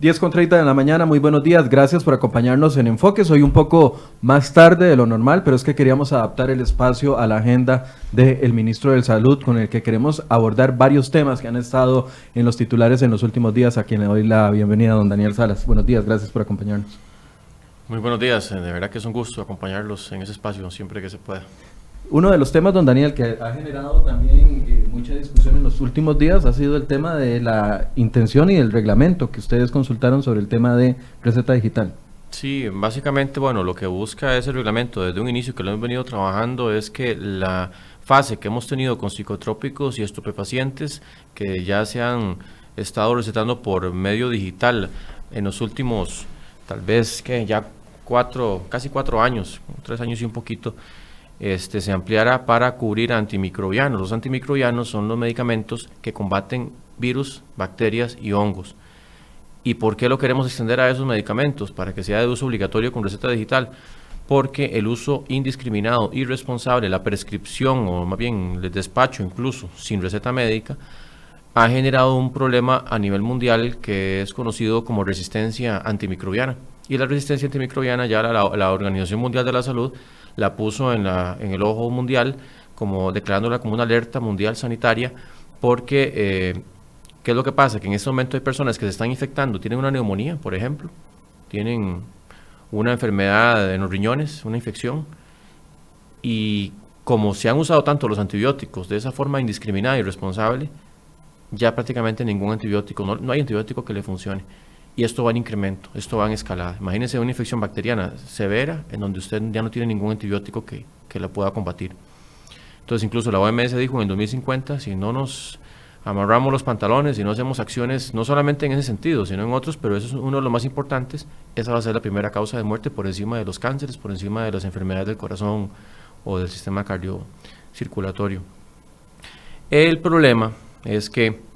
10 con 30 de la mañana, muy buenos días, gracias por acompañarnos en Enfoque. Soy un poco más tarde de lo normal, pero es que queríamos adaptar el espacio a la agenda del ministro de Salud, con el que queremos abordar varios temas que han estado en los titulares en los últimos días, a quien le doy la bienvenida, don Daniel Salas. Buenos días, gracias por acompañarnos. Muy buenos días, de verdad que es un gusto acompañarlos en ese espacio siempre que se pueda. Uno de los temas, don Daniel, que ha generado también eh, mucha discusión en los últimos días ha sido el tema de la intención y el reglamento que ustedes consultaron sobre el tema de receta digital. Sí, básicamente, bueno, lo que busca ese reglamento desde un inicio que lo hemos venido trabajando es que la fase que hemos tenido con psicotrópicos y estupefacientes que ya se han estado recetando por medio digital en los últimos, tal vez que ya cuatro, casi cuatro años, tres años y un poquito, este, se ampliará para cubrir antimicrobianos. Los antimicrobianos son los medicamentos que combaten virus, bacterias y hongos. ¿Y por qué lo queremos extender a esos medicamentos? Para que sea de uso obligatorio con receta digital. Porque el uso indiscriminado, irresponsable, la prescripción o más bien el despacho incluso sin receta médica, ha generado un problema a nivel mundial que es conocido como resistencia antimicrobiana. Y la resistencia antimicrobiana ya la Organización Mundial de la Salud la puso en, la, en el ojo mundial, como declarándola como una alerta mundial sanitaria, porque eh, ¿qué es lo que pasa? Que en este momento hay personas que se están infectando, tienen una neumonía, por ejemplo, tienen una enfermedad en los riñones, una infección, y como se han usado tanto los antibióticos de esa forma indiscriminada y irresponsable, ya prácticamente ningún antibiótico, no, no hay antibiótico que le funcione y esto va en incremento, esto va en escalada. Imagínense una infección bacteriana severa en donde usted ya no tiene ningún antibiótico que, que la pueda combatir. Entonces incluso la OMS dijo en 2050, si no nos amarramos los pantalones y no hacemos acciones, no solamente en ese sentido, sino en otros, pero eso es uno de los más importantes, esa va a ser la primera causa de muerte por encima de los cánceres, por encima de las enfermedades del corazón o del sistema cardiocirculatorio. El problema es que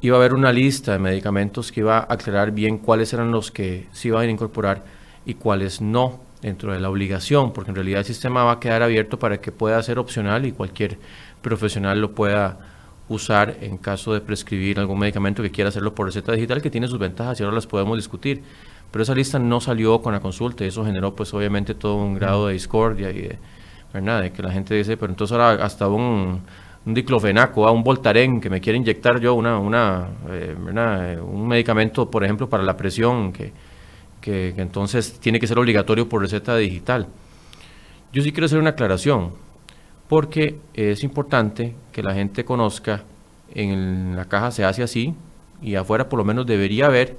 iba a haber una lista de medicamentos que iba a aclarar bien cuáles eran los que se iban a incorporar y cuáles no dentro de la obligación, porque en realidad el sistema va a quedar abierto para que pueda ser opcional y cualquier profesional lo pueda usar en caso de prescribir algún medicamento que quiera hacerlo por receta digital, que tiene sus ventajas y ahora las podemos discutir. Pero esa lista no salió con la consulta y eso generó pues obviamente todo un grado de discordia y de, ¿verdad? de que la gente dice, pero entonces ahora hasta un un diclofenaco, a un voltaren que me quiere inyectar yo una, una, eh, eh, un medicamento, por ejemplo, para la presión, que, que, entonces tiene que ser obligatorio por receta digital. Yo sí quiero hacer una aclaración, porque es importante que la gente conozca, en la caja se hace así, y afuera por lo menos debería haber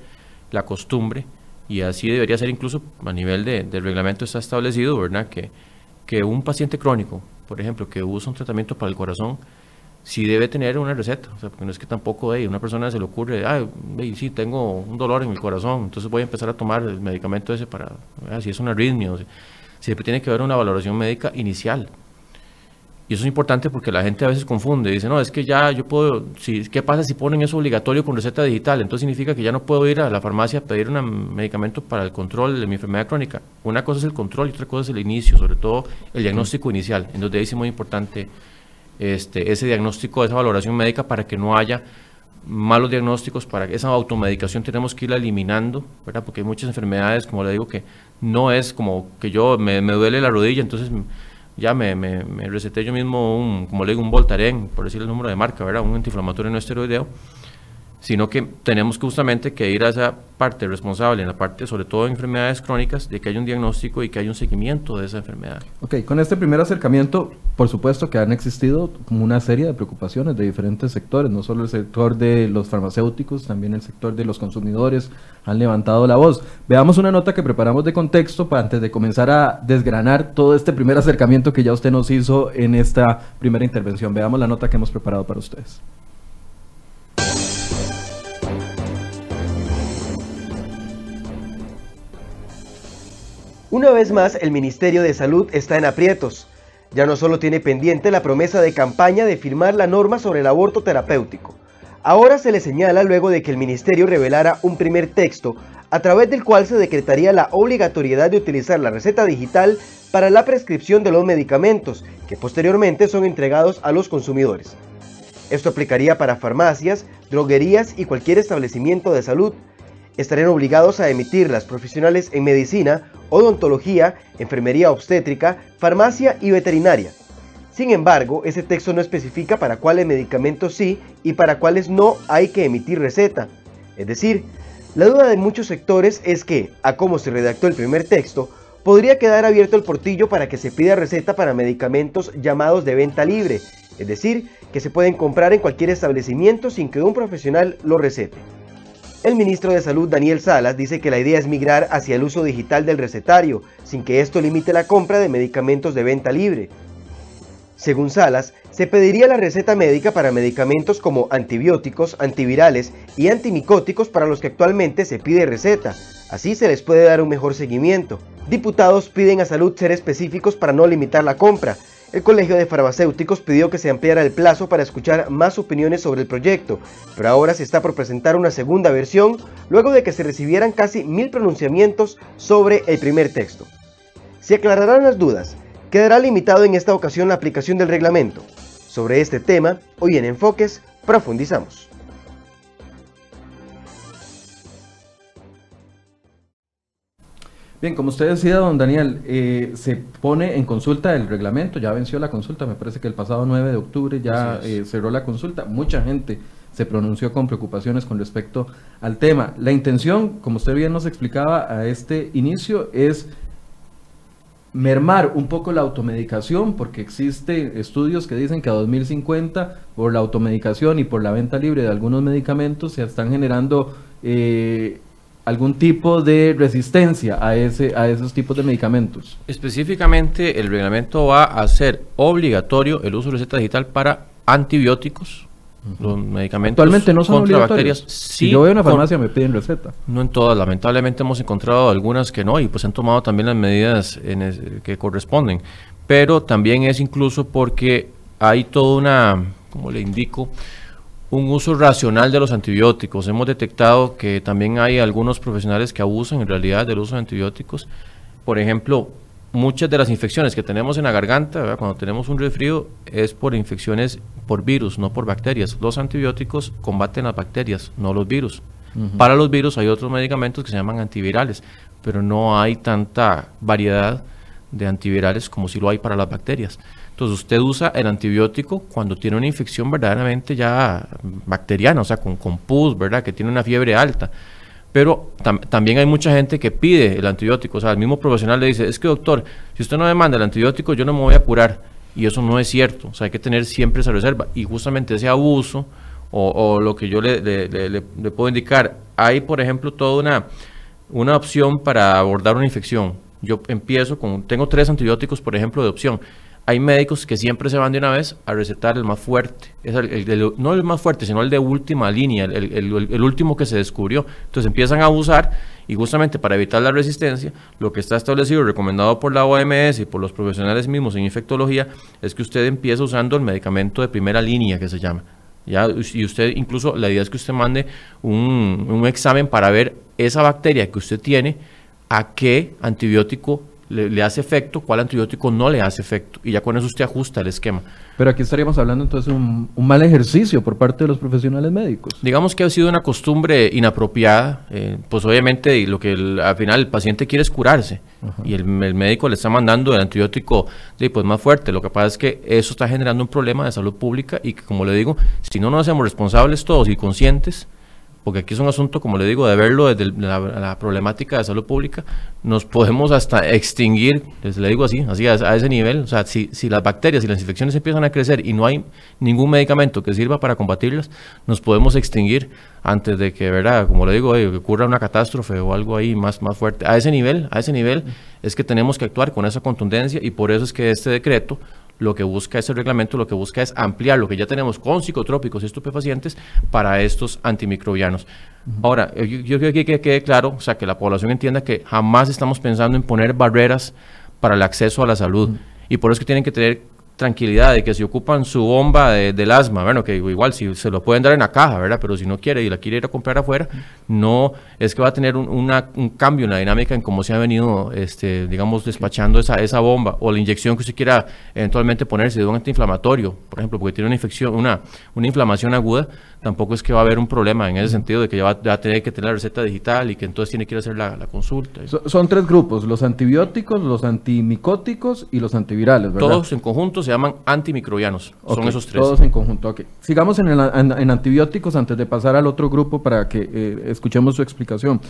la costumbre, y así debería ser incluso a nivel de, del reglamento está establecido, ¿verdad? Que, que un paciente crónico, por ejemplo, que usa un tratamiento para el corazón, sí debe tener una receta, o sea, porque no es que tampoco a una persona se le ocurre, ah, sí, tengo un dolor en el corazón, entonces voy a empezar a tomar el medicamento ese para, ah, si es una arritmia, o siempre tiene que haber una valoración médica inicial. Y eso es importante porque la gente a veces confunde, dice, no, es que ya yo puedo, si, ¿qué pasa si ponen eso obligatorio con receta digital? Entonces significa que ya no puedo ir a la farmacia a pedir un medicamento para el control de mi enfermedad crónica. Una cosa es el control y otra cosa es el inicio, sobre todo el diagnóstico inicial. Entonces es muy importante este, ese diagnóstico, esa valoración médica para que no haya malos diagnósticos, para que esa automedicación tenemos que irla eliminando, ¿verdad? Porque hay muchas enfermedades, como le digo, que no es como que yo me, duele la rodilla, entonces ya me, me, me, receté yo mismo un, como le digo, un Voltaren, por decir el número de marca, ¿verdad? Un antiinflamatorio no esteroideo sino que tenemos justamente que ir a esa parte responsable, en la parte sobre todo de enfermedades crónicas, de que haya un diagnóstico y que haya un seguimiento de esa enfermedad. Ok, con este primer acercamiento, por supuesto que han existido una serie de preocupaciones de diferentes sectores, no solo el sector de los farmacéuticos, también el sector de los consumidores han levantado la voz. Veamos una nota que preparamos de contexto para antes de comenzar a desgranar todo este primer acercamiento que ya usted nos hizo en esta primera intervención. Veamos la nota que hemos preparado para ustedes. Una vez más, el Ministerio de Salud está en aprietos. Ya no solo tiene pendiente la promesa de campaña de firmar la norma sobre el aborto terapéutico. Ahora se le señala luego de que el Ministerio revelara un primer texto a través del cual se decretaría la obligatoriedad de utilizar la receta digital para la prescripción de los medicamentos, que posteriormente son entregados a los consumidores. Esto aplicaría para farmacias, droguerías y cualquier establecimiento de salud, estarían obligados a emitirlas profesionales en medicina, odontología, enfermería obstétrica, farmacia y veterinaria. Sin embargo, ese texto no especifica para cuáles medicamentos sí y para cuáles no hay que emitir receta. Es decir, la duda de muchos sectores es que, a cómo se redactó el primer texto, podría quedar abierto el portillo para que se pida receta para medicamentos llamados de venta libre, es decir, que se pueden comprar en cualquier establecimiento sin que un profesional lo recete. El ministro de Salud Daniel Salas dice que la idea es migrar hacia el uso digital del recetario, sin que esto limite la compra de medicamentos de venta libre. Según Salas, se pediría la receta médica para medicamentos como antibióticos, antivirales y antimicóticos para los que actualmente se pide receta. Así se les puede dar un mejor seguimiento. Diputados piden a salud ser específicos para no limitar la compra. El Colegio de Farmacéuticos pidió que se ampliara el plazo para escuchar más opiniones sobre el proyecto, pero ahora se está por presentar una segunda versión luego de que se recibieran casi mil pronunciamientos sobre el primer texto. Se aclararán las dudas, quedará limitado en esta ocasión la aplicación del reglamento. Sobre este tema, hoy en Enfoques profundizamos. Bien, como usted decía, don Daniel, eh, se pone en consulta el reglamento, ya venció la consulta, me parece que el pasado 9 de octubre ya eh, cerró la consulta, mucha gente se pronunció con preocupaciones con respecto al tema. La intención, como usted bien nos explicaba a este inicio, es mermar un poco la automedicación, porque existen estudios que dicen que a 2050, por la automedicación y por la venta libre de algunos medicamentos, se están generando... Eh, algún tipo de resistencia a, ese, a esos tipos de medicamentos. Específicamente, el reglamento va a hacer obligatorio el uso de receta digital para antibióticos, los medicamentos Actualmente no son contra bacterias. si yo voy a una farmacia me piden receta. No en todas, lamentablemente hemos encontrado algunas que no y pues han tomado también las medidas que corresponden. Pero también es incluso porque hay toda una, como le indico, un uso racional de los antibióticos. Hemos detectado que también hay algunos profesionales que abusan en realidad del uso de antibióticos. Por ejemplo, muchas de las infecciones que tenemos en la garganta, cuando tenemos un resfrío, es por infecciones por virus, no por bacterias. Los antibióticos combaten las bacterias, no los virus. Para los virus hay otros medicamentos que se llaman antivirales, pero no hay tanta variedad de antivirales como si lo hay para las bacterias. Entonces usted usa el antibiótico cuando tiene una infección verdaderamente ya bacteriana, o sea, con, con pus, ¿verdad? Que tiene una fiebre alta. Pero también hay mucha gente que pide el antibiótico. O sea, el mismo profesional le dice, es que doctor, si usted no me manda el antibiótico, yo no me voy a curar. Y eso no es cierto. O sea, hay que tener siempre esa reserva. Y justamente ese abuso, o, lo que yo le, le, puedo indicar, hay, por ejemplo, toda una, una opción para abordar una infección. Yo empiezo con, tengo tres antibióticos, por ejemplo, de opción hay médicos que siempre se van de una vez a recetar el más fuerte. Es el, no el más fuerte, sino el de última línea, el, último que se descubrió. Entonces empiezan a abusar y justamente para evitar la resistencia, lo que está establecido y recomendado por la OMS y por los profesionales mismos en infectología es que usted empiece usando el medicamento de primera línea que se llama. ¿ya? Y usted, incluso, la idea es que usted mande un, un examen para ver esa bacteria que usted tiene, a qué antibiótico le, hace efecto, cuál antibiótico no le hace efecto. Y ya con eso usted ajusta el esquema. Pero aquí estaríamos hablando entonces de un, mal ejercicio por parte de los profesionales médicos. Digamos que ha sido una costumbre inapropiada, eh, pues obviamente lo que al final el paciente quiere es curarse. Y el, médico le está mandando el antibiótico pues más fuerte. Lo que pasa es que eso está generando un problema de salud pública y que, como le digo, si no nos hacemos responsables todos y conscientes, porque aquí es un asunto, como le digo, de verlo desde la, problemática de salud pública, nos podemos hasta extinguir, les le digo así, así a, ese nivel, o sea, si, si, las bacterias y las infecciones empiezan a crecer y no hay ningún medicamento que sirva para combatirlas, nos podemos extinguir antes de que, ¿verdad? Como le digo, que ocurra una catástrofe o algo ahí más, más fuerte. A ese nivel, a ese nivel es que tenemos que actuar con esa contundencia y por eso es que este decreto lo que busca ese reglamento, lo que busca es ampliar lo que ya tenemos con psicotrópicos y estupefacientes para estos antimicrobianos. Ahora, yo, creo que quede claro, o sea, que la población entienda que jamás estamos pensando en poner barreras para el acceso a la salud. Y por eso que tienen que tener tranquilidad de que si ocupan su bomba del asma, bueno, que igual si se lo pueden dar en la caja, ¿verdad? Pero si no quiere y la quiere ir a comprar afuera, no es que va a tener un, un cambio en la dinámica en cómo se ha venido, este, digamos, despachando esa, esa bomba o la inyección que usted quiera eventualmente ponerse de un antiinflamatorio, por ejemplo, porque tiene una infección, una, una inflamación aguda, tampoco es que va a haber un problema en ese sentido de que ya va, a tener que tener la receta digital y que entonces tiene que ir a hacer la, consulta. son tres grupos, los antibióticos, los antimicóticos y los antivirales, ¿verdad? Todos en conjunto se llaman antimicrobianos, son esos tres. Todos en conjunto, ok. Sigamos en, en, antibióticos antes de pasar al otro grupo para que eh, escuchemos su explicación.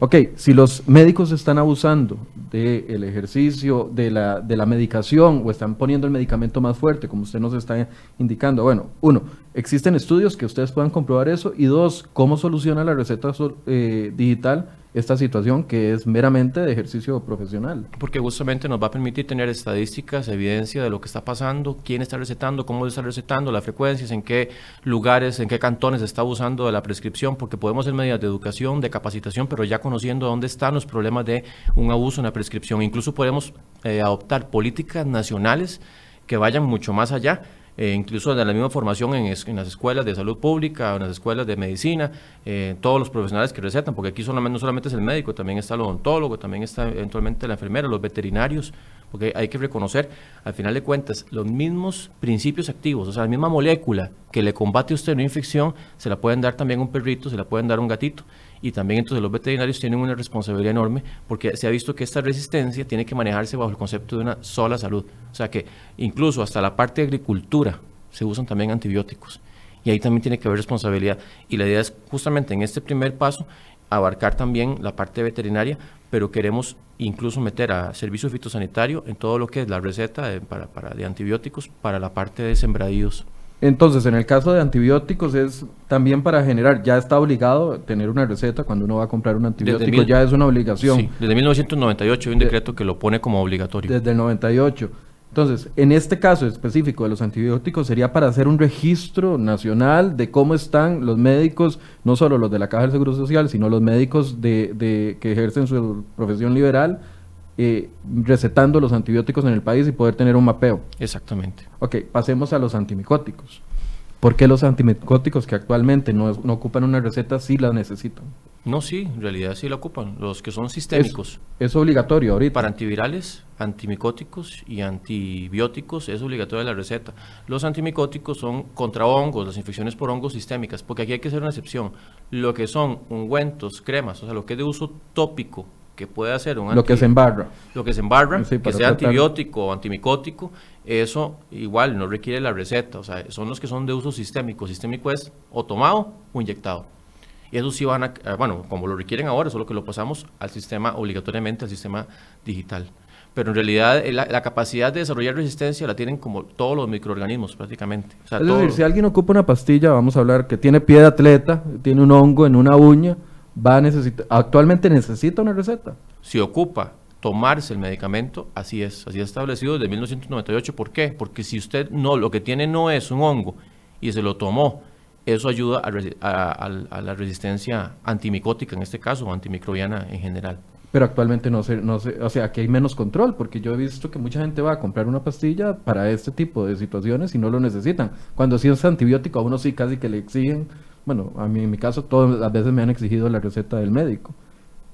Ok, si los médicos están abusando del ejercicio, de la, de la medicación o están poniendo el medicamento más fuerte, como usted nos está indicando, bueno, uno, existen estudios que ustedes puedan comprobar eso y dos, ¿cómo soluciona la receta eh, digital esta situación que es meramente de ejercicio profesional. Porque justamente nos va a permitir tener estadísticas, evidencia de lo que está pasando, quién está recetando, cómo está recetando, las frecuencias, en qué lugares, en qué cantones está abusando de la prescripción, porque podemos hacer medidas de educación, de capacitación, pero ya conociendo dónde están los problemas de un abuso en la prescripción. Incluso podemos eh, adoptar políticas nacionales que vayan mucho más allá eh, incluso de la misma formación en, las escuelas de salud pública, en las escuelas de medicina, eh, todos los profesionales que recetan, porque aquí solamente, no solamente es el médico, también está el odontólogo, también está eventualmente la enfermera, los veterinarios, porque hay que reconocer, al final de cuentas, los mismos principios activos, o sea, la misma molécula que le combate a usted una infección, se la pueden dar también a un perrito, se la pueden dar a un gatito y también entonces los veterinarios tienen una responsabilidad enorme porque se ha visto que esta resistencia tiene que manejarse bajo el concepto de una sola salud. O sea que incluso hasta la parte de agricultura se usan también antibióticos y ahí también tiene que haber responsabilidad. Y la idea es justamente en este primer paso abarcar también la parte veterinaria, pero queremos incluso meter a servicio fitosanitario en todo lo que es la receta de, para, para, de antibióticos para la parte de sembradíos. Entonces, en el caso de antibióticos es también para generar, ya está obligado a tener una receta cuando uno va a comprar un antibiótico, ya es una obligación. Sí, desde 1998 hay un decreto que lo pone como obligatorio. Desde el 98. Entonces, en este caso específico de los antibióticos sería para hacer un registro nacional de cómo están los médicos, no solo los de la Caja del Seguro Social, sino los médicos de, de que ejercen su profesión liberal, eh, recetando los antibióticos en el país y poder tener un mapeo. Exactamente. Ok, pasemos a los antimicóticos. ¿Por qué los antimicóticos que actualmente no, ocupan una receta sí la necesitan? No, sí, en realidad sí la ocupan. Los que son sistémicos. Es, obligatorio ahorita. Para antivirales, antimicóticos y antibióticos es obligatoria la receta. Los antimicóticos son contra hongos, las infecciones por hongos sistémicas, porque aquí hay que hacer una excepción. Lo que son ungüentos, cremas, o sea, lo que es de uso tópico que puede hacer un lo que se embarra. lo que se embarra que sea antibiótico o antimicótico eso igual no requiere la receta o sea son los que son de uso sistémico. Sistémico es o tomado o inyectado. Y eso sí van a eh, bueno como lo requieren ahora solo que lo pasamos al sistema obligatoriamente al sistema digital. Pero en realidad eh, la, capacidad de desarrollar resistencia la tienen como todos los microorganismos prácticamente. es decir, si alguien ocupa una pastilla, vamos a hablar que tiene pie de atleta, tiene un hongo en una uña, va a necesitar, actualmente necesita una receta. Si ocupa tomarse el medicamento, así es, así es establecido desde 1998. ¿Por qué? Porque si usted no, lo que tiene no es un hongo y se lo tomó, eso ayuda a, la resistencia antimicótica en este caso, o antimicrobiana en general. Pero actualmente no se, no se, o sea, que hay menos control, porque yo he visto que mucha gente va a comprar una pastilla para este tipo de situaciones y no lo necesitan. Cuando si es antibiótico, a uno sí casi que le exigen bueno, a mí en mi caso todas las veces me han exigido la receta del médico.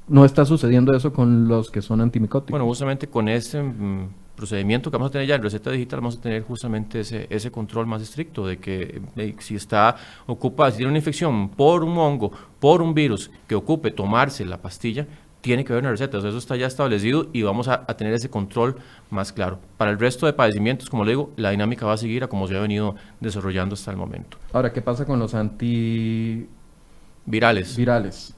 No está sucediendo eso con los que son antimicóticos. Bueno, justamente con este mm, procedimiento que vamos a tener ya en receta digital, vamos a tener justamente ese, ese control más estricto de que eh, si está ocupada, si tiene una infección por un hongo, por un virus que ocupe tomarse la pastilla, tiene que haber una receta, eso está ya establecido y vamos a, tener ese control más claro. Para el resto de padecimientos, como le digo, la dinámica va a seguir a como se ha venido desarrollando hasta el momento. Ahora, ¿qué pasa con los antivirales? Virales.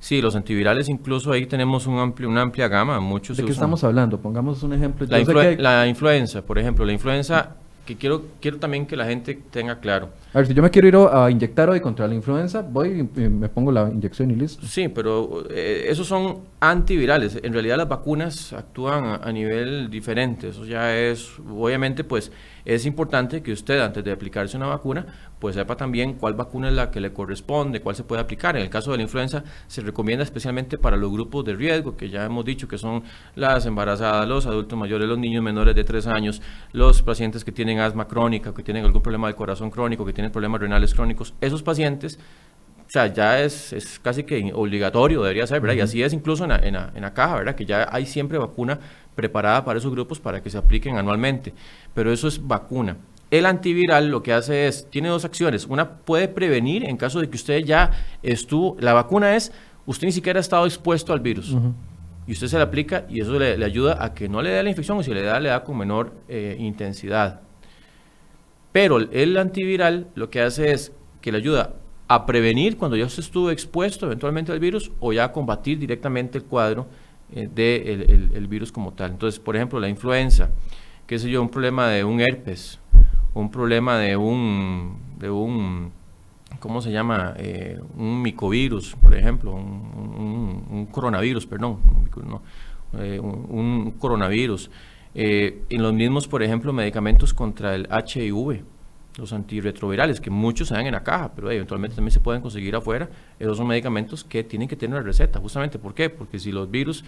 Sí, los antivirales incluso ahí tenemos un amplio, una amplia gama, muchos. ¿De qué estamos hablando? Pongamos un ejemplo. La, la influenza, por ejemplo, la influenza que quiero, quiero también que la gente tenga claro. A ver, si yo me quiero ir a inyectar hoy contra la influenza, voy y me pongo la inyección y listo. Sí, pero eh, esos son antivirales. En realidad las vacunas actúan a, nivel diferente. Eso ya es, obviamente, pues es importante que usted antes de aplicarse una vacuna, pues sepa también cuál vacuna es la que le corresponde, cuál se puede aplicar. En el caso de la influenza se recomienda especialmente para los grupos de riesgo, que ya hemos dicho que son las embarazadas, los adultos mayores, los niños menores de 3 años, los pacientes que tienen asma crónica, que tienen algún problema del corazón crónico, que tienen problemas renales crónicos, esos pacientes, o sea, ya es, es casi que obligatorio, debería ser, ¿verdad? Y así es incluso en la, en, la, en la caja, ¿verdad? Que ya hay siempre vacuna preparada para esos grupos para que se apliquen anualmente, pero eso es vacuna. El antiviral lo que hace es, tiene dos acciones. Una puede prevenir en caso de que usted ya estuvo, la vacuna es, usted ni siquiera ha estado expuesto al virus. Y usted se le aplica y eso le, ayuda a que no le dé la infección o si le da, le da con menor eh, intensidad. Pero el antiviral lo que hace es que le ayuda a prevenir cuando ya usted estuvo expuesto eventualmente al virus o ya a combatir directamente el cuadro eh, del el, virus como tal. Entonces, por ejemplo, la influenza, qué sé yo, un problema de un herpes, un problema de un, de un ¿cómo se llama? Eh, un micovirus, por ejemplo, un, coronavirus, perdón, un, coronavirus. Eh, en los mismos, por ejemplo, medicamentos contra el HIV, los antirretrovirales, que muchos se dan en la caja, pero eventualmente también se pueden conseguir afuera. Esos son medicamentos que tienen que tener una receta, justamente. ¿Por qué? Porque si los virus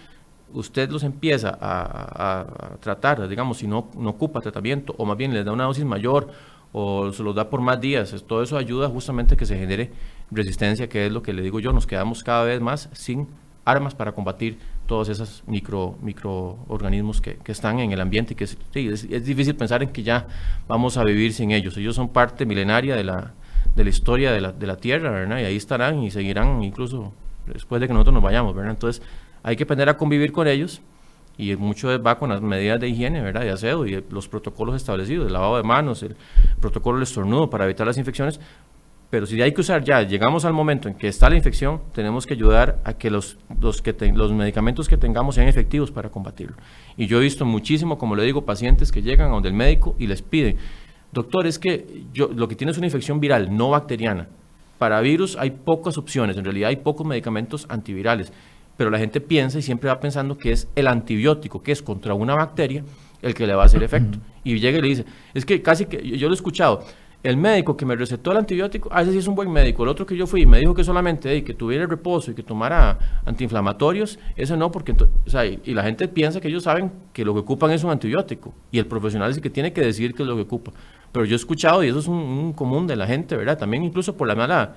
usted los empieza a, tratar, digamos, si no, no ocupa tratamiento o más bien les da una dosis mayor o se los da por más días, todo eso ayuda justamente a que se genere resistencia, que es lo que le digo yo, nos quedamos cada vez más sin armas para combatir todos esos micro, microorganismos que, que están en el ambiente y que es, es, difícil pensar en que ya vamos a vivir sin ellos. Ellos son parte milenaria de la, de la historia de la, de la Tierra, ¿verdad? Y ahí estarán y seguirán incluso después de que nosotros nos vayamos, ¿verdad? Entonces, hay que aprender a convivir con ellos y mucho va con las medidas de higiene, ¿verdad? De aseo y los protocolos establecidos, el lavado de manos, el protocolo del estornudo para evitar las infecciones. Pero si hay que usar ya, llegamos al momento en que está la infección, tenemos que ayudar a que los, los, que los medicamentos que tengamos sean efectivos para combatirlo. Y yo he visto muchísimo, como le digo, pacientes que llegan a donde el médico y les piden, doctor, es que yo, lo que tiene es una infección viral, no bacteriana. Para virus hay pocas opciones, en realidad hay pocos medicamentos antivirales pero la gente piensa y siempre va pensando que es el antibiótico, que es contra una bacteria, el que le va a hacer efecto. Y llega y le dice, es que casi que, yo lo he escuchado, el médico que me recetó el antibiótico, ah, ese sí es un buen médico. El otro que yo fui me dijo que solamente que tuviera reposo y que tomara antiinflamatorios, ese no, porque o sea, y, la gente piensa que ellos saben que lo que ocupan es un antibiótico y el profesional es el que tiene que decir qué es lo que ocupa. Pero yo he escuchado, y eso es un común de la gente, ¿verdad? También incluso por la mala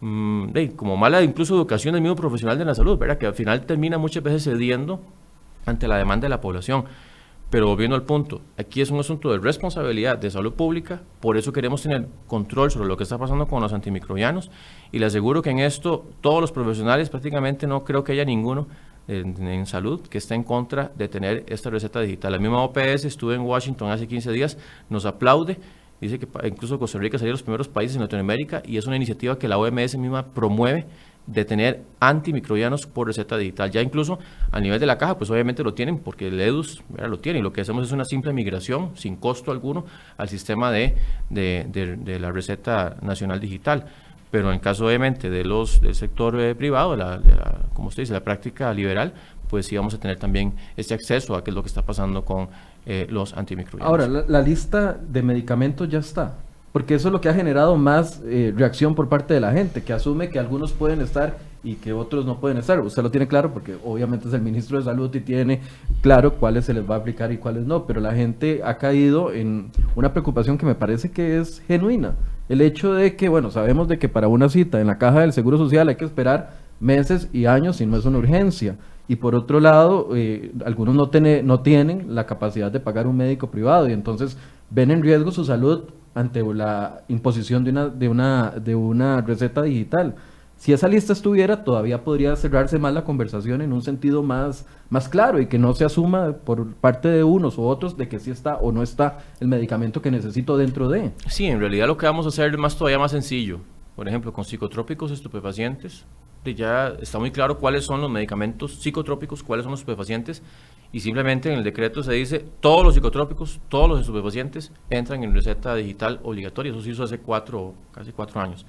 Mm, como mala incluso educación del mismo profesional de la salud, ¿verdad? que al final termina muchas veces cediendo ante la demanda de la población. Pero volviendo al punto, aquí es un asunto de responsabilidad de salud pública, por eso queremos tener control sobre lo que está pasando con los antimicrobianos. Y le aseguro que en esto todos los profesionales, prácticamente no creo que haya ninguno en, salud que esté en contra de tener esta receta digital. La misma OPS estuve en Washington hace 15 días, nos aplaude. Dice que incluso Costa Rica sería de los primeros países en Latinoamérica y es una iniciativa que la OMS misma promueve de tener antimicrobianos por receta digital. Ya incluso a nivel de la caja, pues obviamente lo tienen porque el EDUS lo tiene lo que hacemos es una simple migración sin costo alguno al sistema de, de, la receta nacional digital. Pero en caso obviamente de los, del sector eh, privado, la, como usted dice, la práctica liberal, pues sí vamos a tener también este acceso a qué es lo que está pasando con eh, los antimicrobianos. Ahora, la, lista de medicamentos ya está, porque eso es lo que ha generado más eh, reacción por parte de la gente, que asume que algunos pueden estar y que otros no pueden estar. Usted lo tiene claro porque obviamente es el ministro de Salud y tiene claro cuáles se les va a aplicar y cuáles no, pero la gente ha caído en una preocupación que me parece que es genuina. El hecho de que, bueno, sabemos de que para una cita en la caja del Seguro Social hay que esperar meses y años si no es una urgencia y por otro lado, eh, algunos no, no tienen la capacidad de pagar un médico privado y entonces ven en riesgo su salud ante la imposición de una, de una, de una receta digital. Si esa lista estuviera, todavía podría cerrarse más la conversación en un sentido más, más claro y que no se asuma por parte de unos u otros de que sí está o no está el medicamento que necesito dentro de. Sí, en realidad lo que vamos a hacer es más todavía más sencillo. Por ejemplo, con psicotrópicos estupefacientes, ya está muy claro cuáles son los medicamentos psicotrópicos, cuáles son los estupefacientes, y simplemente en el decreto se dice todos los psicotrópicos, todos los estupefacientes entran en receta digital obligatoria. Eso se hizo hace cuatro, casi cuatro años.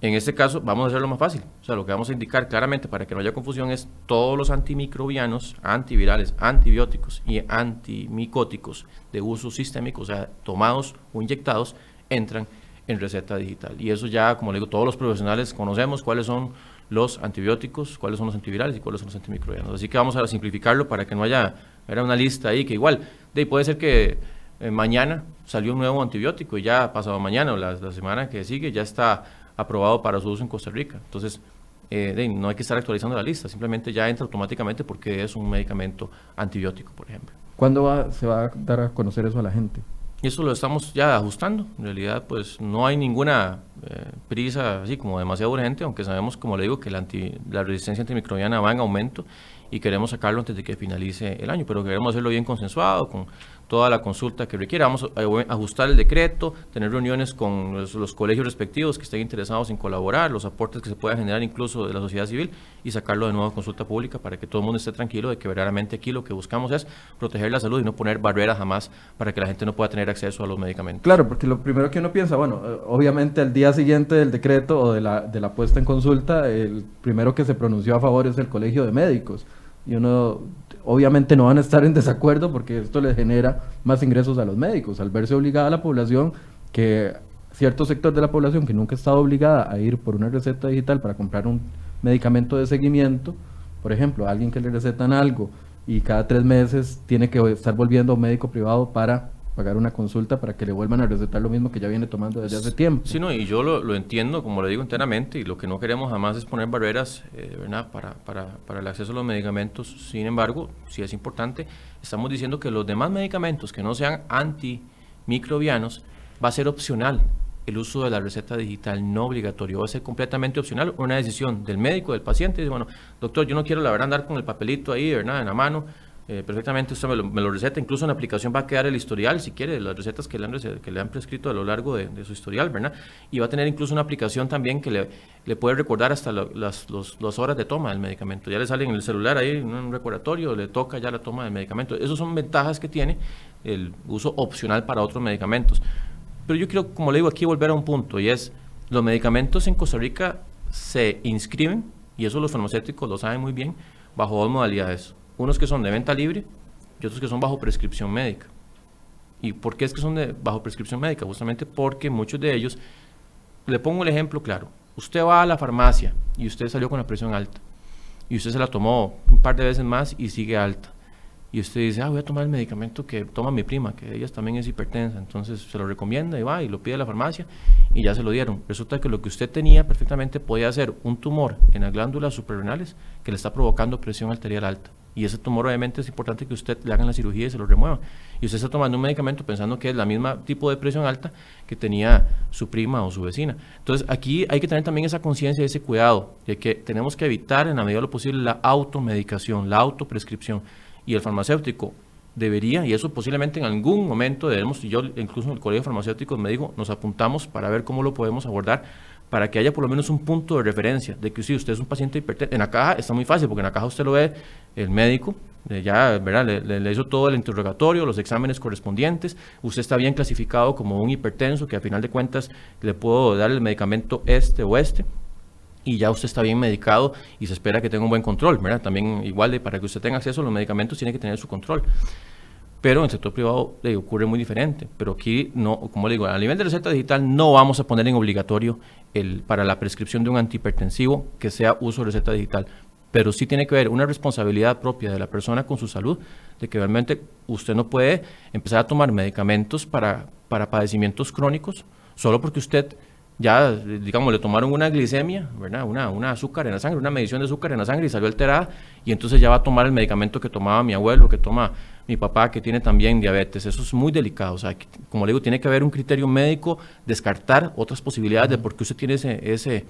En este caso vamos a hacerlo más fácil. O sea, lo que vamos a indicar claramente para que no haya confusión es todos los antimicrobianos, antivirales, antibióticos y antimicóticos de uso sistémico, o sea, tomados o inyectados, entran en receta digital. Y eso ya, como le digo, todos los profesionales conocemos cuáles son los antibióticos, cuáles son los antivirales y cuáles son los antimicrobianos. Así que vamos a simplificarlo para que no haya era una lista ahí que igual, de, puede ser que eh, mañana salió un nuevo antibiótico y ya pasado mañana o la, semana que sigue ya está aprobado para su uso en Costa Rica. Entonces, eh, no hay que estar actualizando la lista, simplemente ya entra automáticamente porque es un medicamento antibiótico, por ejemplo. ¿Cuándo se va a dar a conocer eso a la gente? Y eso lo estamos ya ajustando. En realidad, pues no hay ninguna eh, prisa así como demasiado urgente, aunque sabemos, como le digo, que la, la resistencia antimicrobiana va en aumento y queremos sacarlo antes de que finalice el año, pero queremos hacerlo bien consensuado, con toda la consulta que requiera. Vamos a ajustar el decreto, tener reuniones con los, colegios respectivos que estén interesados en colaborar, los aportes que se puedan generar incluso de la sociedad civil y sacarlo de nuevo a consulta pública para que todo el mundo esté tranquilo de que verdaderamente aquí lo que buscamos es proteger la salud y no poner barreras jamás para que la gente no pueda tener acceso a los medicamentos. Claro, porque lo primero que uno piensa, bueno, eh, obviamente al día siguiente del decreto o de la, de la puesta en consulta, el primero que se pronunció a favor es el Colegio de Médicos y uno obviamente no van a estar en desacuerdo porque esto les genera más ingresos a los médicos, al verse obligada a la población que cierto sector de la población que nunca ha estado obligada a ir por una receta digital para comprar un medicamento de seguimiento, por ejemplo, alguien que le recetan algo y cada tres meses tiene que estar volviendo a un médico privado para pagar una consulta para que le vuelvan a recetar lo mismo que ya viene tomando desde hace tiempo. Sí, no, y yo lo, entiendo, como lo digo enteramente, y lo que no queremos jamás es poner barreras eh, ¿verdad? Para, para, para, el acceso a los medicamentos. Sin embargo, si es importante, estamos diciendo que los demás medicamentos que no sean antimicrobianos va a ser opcional el uso de la receta digital no obligatorio, va a ser completamente opcional, una decisión del médico, del paciente, dice, bueno, doctor, yo no quiero la verdad andar con el papelito ahí, ¿verdad? En la mano, eh, perfectamente usted me lo, receta, incluso en la aplicación va a quedar el historial, si quiere, de las recetas que le han, que le han prescrito a lo largo de, su historial, ¿verdad? Y va a tener incluso una aplicación también que le, puede recordar hasta las los, horas de toma del medicamento. Ya le sale en el celular ahí un recordatorio, le toca ya la toma del medicamento. Esas son ventajas que tiene el uso opcional para otros medicamentos. Pero yo quiero, como le digo aquí, volver a un punto, y es, los medicamentos en Costa Rica se inscriben, y eso los farmacéuticos lo saben muy bien, bajo dos modalidades unos que son de venta libre y otros que son bajo prescripción médica. ¿Y por qué es que son bajo prescripción médica? Justamente porque muchos de ellos, le pongo el ejemplo claro, usted va a la farmacia y usted salió con la presión alta y usted se la tomó un par de veces más y sigue alta. Y usted dice, ah, voy a tomar el medicamento que toma mi prima, que ella también es hipertensa. Entonces se lo recomienda y va y lo pide a la farmacia y ya se lo dieron. Resulta que lo que usted tenía perfectamente podía ser un tumor en las glándulas suprarrenales que le está provocando presión arterial alta. Y ese tumor obviamente es importante que usted le hagan la cirugía y se lo remueva. Y usted está tomando un medicamento pensando que es la misma tipo de presión alta que tenía su prima o su vecina. Entonces aquí hay que tener también esa conciencia y ese cuidado de que tenemos que evitar en la medida de lo posible la automedicación, la autoprescripción. Y el farmacéutico debería, y eso posiblemente en algún momento debemos, y yo incluso en el Colegio de Farmacéuticos me dijo, nos apuntamos para ver cómo lo podemos abordar, para que haya por lo menos un punto de referencia de que si usted es un paciente hipertenso, en la caja está muy fácil, porque en la caja usted lo ve el médico, ya ¿verdad? Le, hizo todo el interrogatorio, los exámenes correspondientes, usted está bien clasificado como un hipertenso, que a final de cuentas le puedo dar el medicamento este o este, y ya usted está bien medicado y se espera que tenga un buen control, ¿verdad? También igual de para que usted tenga acceso a los medicamentos tiene que tener su control. Pero en el sector privado le ocurre muy diferente. Pero aquí, no, como le digo, a nivel de receta digital no vamos a poner en obligatorio el, para la prescripción de un antihipertensivo que sea uso de receta digital. Pero sí tiene que haber una responsabilidad propia de la persona con su salud, de que realmente usted no puede empezar a tomar medicamentos para, para padecimientos crónicos solo porque usted ya, digamos, le tomaron una glicemia, ¿verdad? Una, una azúcar en la sangre, una medición de azúcar en la sangre y salió alterada, y entonces ya va a tomar el medicamento que tomaba mi abuelo, que toma mi papá, que tiene también diabetes. Eso es muy delicado. O sea, como le digo, tiene que haber un criterio médico, descartar otras posibilidades de por qué usted tiene ese, ese,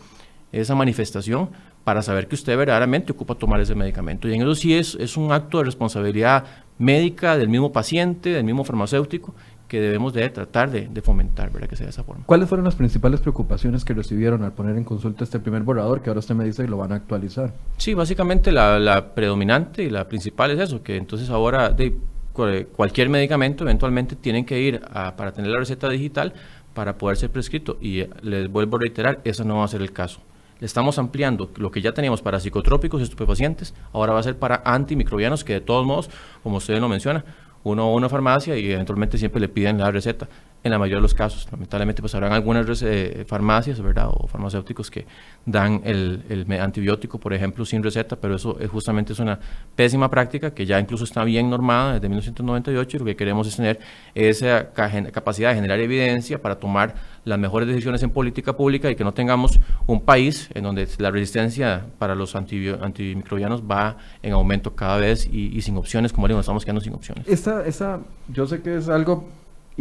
esa manifestación para saber que usted verdaderamente ocupa tomar ese medicamento. Y en eso sí es, es un acto de responsabilidad médica del mismo paciente, del mismo farmacéutico, que debemos de tratar de, fomentar, ¿verdad? Que sea de esa forma. ¿Cuáles fueron las principales preocupaciones que recibieron al poner en consulta este primer borrador que ahora usted me dice que lo van a actualizar? Sí, básicamente la, predominante y la principal es eso, que entonces ahora de cualquier medicamento eventualmente tienen que ir para tener la receta digital para poder ser prescrito y eh, les vuelvo a reiterar, eso no va a ser el caso. Estamos ampliando lo que ya teníamos para psicotrópicos y estupefacientes, ahora va a ser para antimicrobianos que de todos modos, como usted lo menciona, uno a una farmacia y eventualmente siempre le piden la receta. En la mayoría de los casos. Lamentablemente, pues habrán algunas eh, farmacias, ¿verdad? O farmacéuticos que dan el, el, antibiótico, por ejemplo, sin receta, pero eso es justamente es una pésima práctica que ya incluso está bien normada desde 1998 y lo que queremos es tener esa capacidad de generar evidencia para tomar las mejores decisiones en política pública y que no tengamos un país en donde la resistencia para los antimicrobianos va en aumento cada vez y, sin opciones, como digo, estamos quedando sin opciones. Esta, esa, yo sé que es algo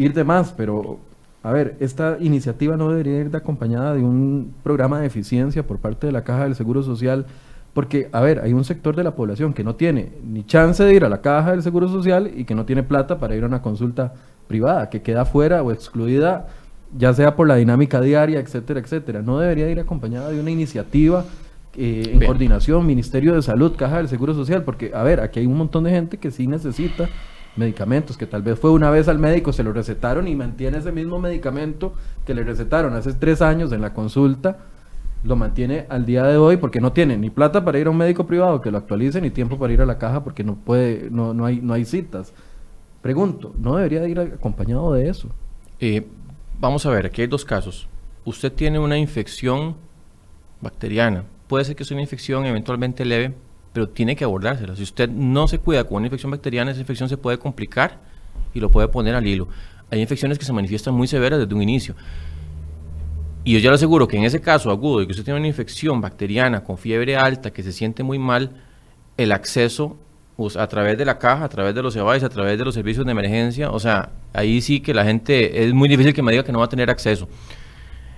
ir de más, pero a ver, esta iniciativa no debería ir de acompañada de un programa de eficiencia por parte de la Caja del Seguro Social, porque, a ver, hay un sector de la población que no tiene ni chance de ir a la Caja del Seguro Social y que no tiene plata para ir a una consulta privada, que queda fuera o excluida, ya sea por la dinámica diaria, etcétera, etcétera. No debería ir acompañada de una iniciativa eh, en coordinación, Ministerio de Salud, Caja del Seguro Social, porque, a ver, aquí hay un montón de gente que sí necesita medicamentos, que tal vez fue una vez al médico, se lo recetaron y mantiene ese mismo medicamento que le recetaron hace tres años en la consulta, lo mantiene al día de hoy porque no tiene ni plata para ir a un médico privado que lo actualice, ni tiempo para ir a la caja porque no puede, no, no, hay, no hay citas. Pregunto, ¿no debería ir acompañado de eso? Eh, vamos a ver, aquí hay dos casos. Usted tiene una infección bacteriana. Puede ser que sea una infección eventualmente leve, pero tiene que abordársela. Si usted no se cuida con una infección bacteriana, esa infección se puede complicar y lo puede poner al hilo. Hay infecciones que se manifiestan muy severas desde un inicio. Y yo ya le aseguro que en ese caso agudo de que usted tiene una infección bacteriana con fiebre alta, que se siente muy mal, el acceso a través de la caja, a través de los EVAIS, a través de los servicios de emergencia, o sea, ahí sí que la gente, es muy difícil que me diga que no va a tener acceso.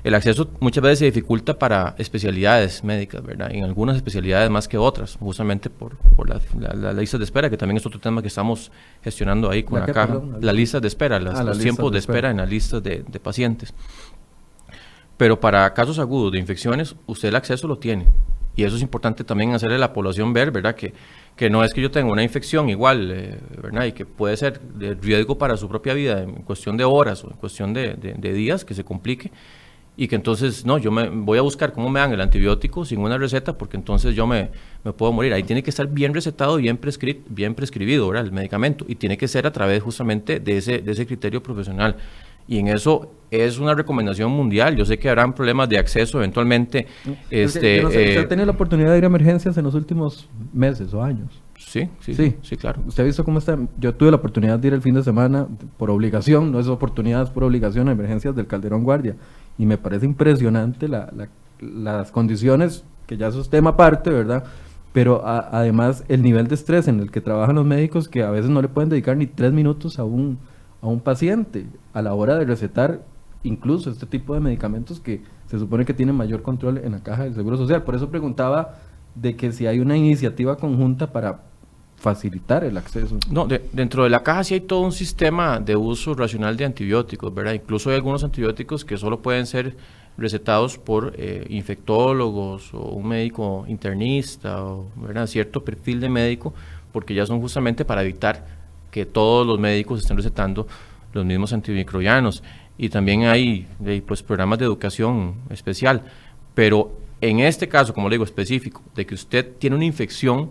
El acceso muchas veces se dificulta para especialidades médicas, ¿verdad? En algunas especialidades más que otras, justamente por, por las la, listas de espera, que también es otro tema que estamos gestionando ahí con la, caja. Las listas de espera, las, ah, los tiempos de espera, en las listas de, de pacientes. Pero para casos agudos de infecciones, usted el acceso lo tiene. Y eso es importante también hacerle a la población ver, ¿verdad? Que, que no es que yo tenga una infección igual, eh, ¿verdad? Y que puede ser de riesgo para su propia vida en cuestión de horas o en cuestión de, de días que se complique y que entonces, no, yo me voy a buscar cómo me dan el antibiótico sin una receta porque entonces yo me, me puedo morir. Ahí tiene que estar bien recetado, bien, prescri bien prescribido ¿verdad? el medicamento y tiene que ser a través justamente de ese, de ese criterio profesional. Y en eso es una recomendación mundial. Yo sé que habrán problemas de acceso eventualmente. Este, ¿Usted ha tenido la oportunidad de ir a emergencias en los últimos meses o años? Sí, sí, sí, sí, claro. ¿Usted ha visto cómo está? Yo tuve la oportunidad de ir el fin de semana por obligación, no es oportunidad, es por obligación a emergencias del Calderón Guardia y me parece impresionante las condiciones, que ya eso es tema aparte, ¿verdad? Pero además el nivel de estrés en el que trabajan los médicos que a veces no le pueden dedicar ni tres minutos a un, a un paciente a la hora de recetar incluso este tipo de medicamentos que se supone que tienen mayor control en la caja del Seguro Social. Por eso preguntaba de que si hay una iniciativa conjunta para facilitar el acceso. No, dentro de la caja sí hay todo un sistema de uso racional de antibióticos, ¿verdad? Incluso hay algunos antibióticos que solo pueden ser recetados por eh, infectólogos o un médico internista o ¿verdad? cierto perfil de médico, porque ya son justamente para evitar que todos los médicos estén recetando los mismos antimicrobianos. Y también hay, hay pues, programas de educación especial. Pero en este caso, como le digo, específico, de que usted tiene una infección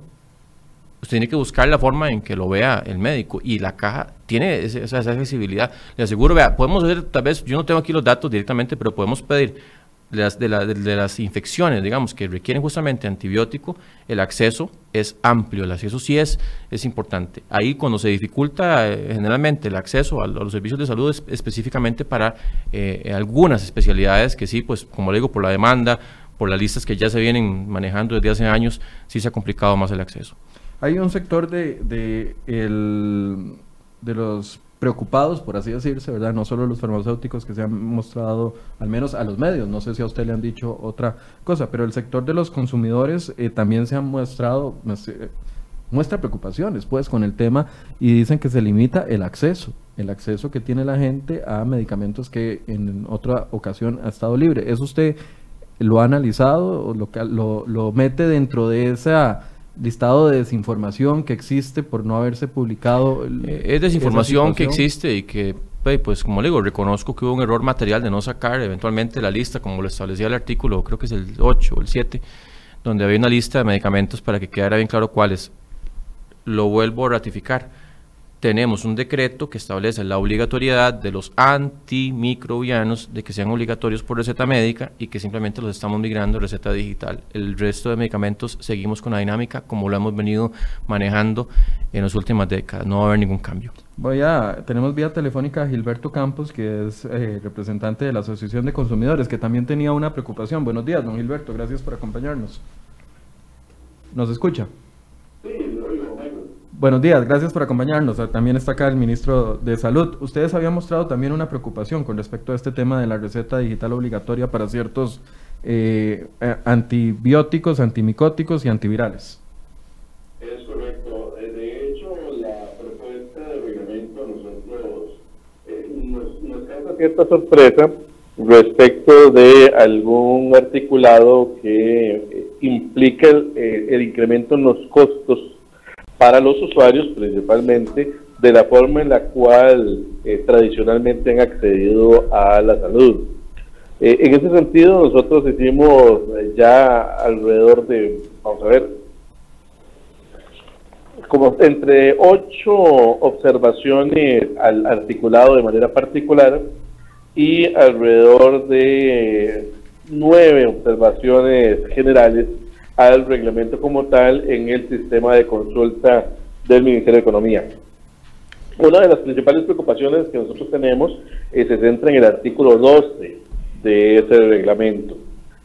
usted tiene que buscar la forma en que lo vea el médico y la caja tiene esa, accesibilidad. Le aseguro, vea, podemos hacer, tal vez, yo no tengo aquí los datos directamente, pero podemos pedir de las, de, las infecciones, digamos, que requieren justamente antibiótico, el acceso es amplio, el acceso sí es, es importante. Ahí cuando se dificulta eh, generalmente el acceso a, los servicios de salud es específicamente para eh, algunas especialidades que sí, pues como le digo, por la demanda, por las listas que ya se vienen manejando desde hace años, sí se ha complicado más el acceso. Hay un sector de, de, los preocupados, por así decirse, ¿verdad? No solo los farmacéuticos que se han mostrado, al menos a los medios, no sé si a usted le han dicho otra cosa, pero el sector de los consumidores eh, también se han mostrado, muestra preocupaciones, pues, con el tema y dicen que se limita el acceso, el acceso que tiene la gente a medicamentos que en otra ocasión ha estado libre. ¿Eso usted lo ha analizado o lo, lo, lo mete dentro de esa listado de desinformación que existe por no haberse publicado. Eh, es desinformación que existe y que, pues como le digo, reconozco que hubo un error material de no sacar eventualmente la lista, como lo establecía el artículo, creo que es el 8 o el 7, donde había una lista de medicamentos para que quedara bien claro cuáles. Lo vuelvo a ratificar. Tenemos un decreto que establece la obligatoriedad de los antimicrobianos de que sean obligatorios por receta médica y que simplemente los estamos migrando a receta digital. El resto de medicamentos seguimos con la dinámica como lo hemos venido manejando en las últimas décadas. No va a haber ningún cambio. Voy a, tenemos vía telefónica a Gilberto Campos, que es eh, representante de la Asociación de Consumidores, que también tenía una preocupación. Buenos días, don Gilberto, gracias por acompañarnos. ¿Nos escucha? Buenos días, gracias por acompañarnos. También está acá el ministro de Salud. Ustedes habían mostrado también una preocupación con respecto a este tema de la receta digital obligatoria para ciertos eh, antibióticos, antimicóticos y antivirales. Es correcto. Eh, de hecho, la propuesta de reglamento nosotros eh, nos, nos causa cierta sorpresa respecto de algún articulado que implica el, el incremento en los costos para los usuarios principalmente de la forma en la cual eh, tradicionalmente han accedido a la salud. Eh, en ese sentido, nosotros hicimos eh, ya alrededor de, vamos a ver, como entre ocho observaciones al articulado de manera particular y alrededor de nueve observaciones generales al reglamento como tal en el sistema de consulta del Ministerio de Economía. Una de las principales preocupaciones que nosotros tenemos eh, se centra en el artículo 12 de ese reglamento,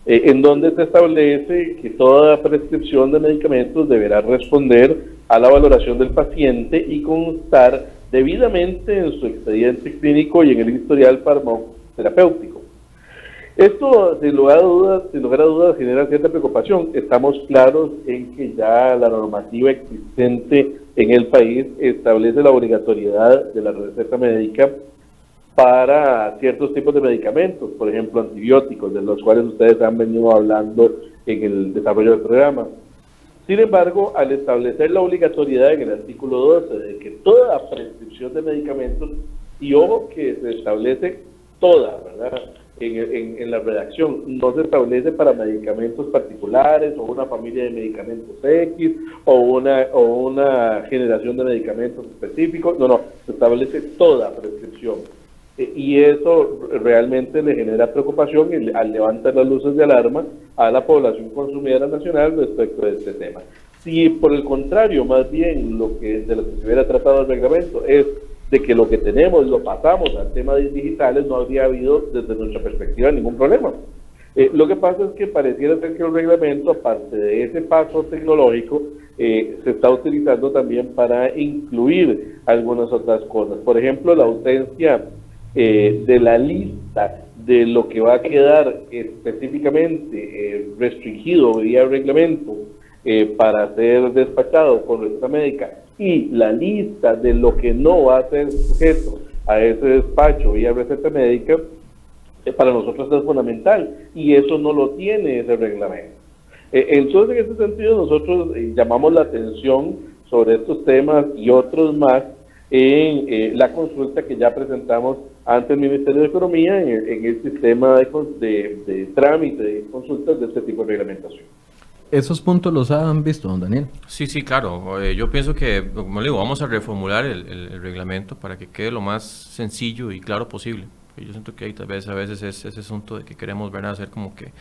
eh, en donde se establece que toda prescripción de medicamentos deberá responder a la valoración del paciente y constar debidamente en su expediente clínico y en el historial farmacoterapéutico. Esto, sin lugar a dudas, sin lugar a dudas, genera cierta preocupación. Estamos claros en que ya la normativa existente en el país establece la obligatoriedad de la receta médica para ciertos tipos de medicamentos, por ejemplo, antibióticos, de los cuales ustedes han venido hablando en el desarrollo del programa. Sin embargo, al establecer la obligatoriedad en el artículo 12 de que toda prescripción de medicamentos, y ojo que se establece toda, ¿verdad? En, la redacción. No se establece para medicamentos particulares o una familia de medicamentos X o una, o una generación de medicamentos específicos. No, no, se establece toda prescripción. E, y eso realmente le genera preocupación y al levantar las luces de alarma a la población consumidora nacional respecto de este tema. Si por el contrario, más bien lo que de lo que se hubiera tratado el reglamento es de que lo que tenemos lo pasamos al tema de digitales, no habría habido desde nuestra perspectiva ningún problema. Eh, lo que pasa es que pareciera ser que el reglamento, aparte de ese paso tecnológico, eh, se está utilizando también para incluir algunas otras cosas. Por ejemplo, la ausencia eh, de la lista de lo que va a quedar específicamente restringido vía reglamento para ser despachado con receta médica y la lista de lo que no va a ser sujeto a ese despacho vía receta médica, eh, para nosotros es fundamental y eso no lo tiene ese reglamento. Eh, entonces, en ese sentido, nosotros eh, llamamos la atención sobre estos temas y otros más en la consulta que ya presentamos ante el Ministerio de Economía en el, sistema de, de, trámite de consultas de este tipo de reglamentación. ¿Esos puntos los han visto, don Daniel? Sí, sí, claro. Eh, yo pienso que, como le digo, vamos a reformular el, reglamento para que quede lo más sencillo y claro posible. Yo siento que hay tal vez a veces es ese asunto de que queremos ver hacer como que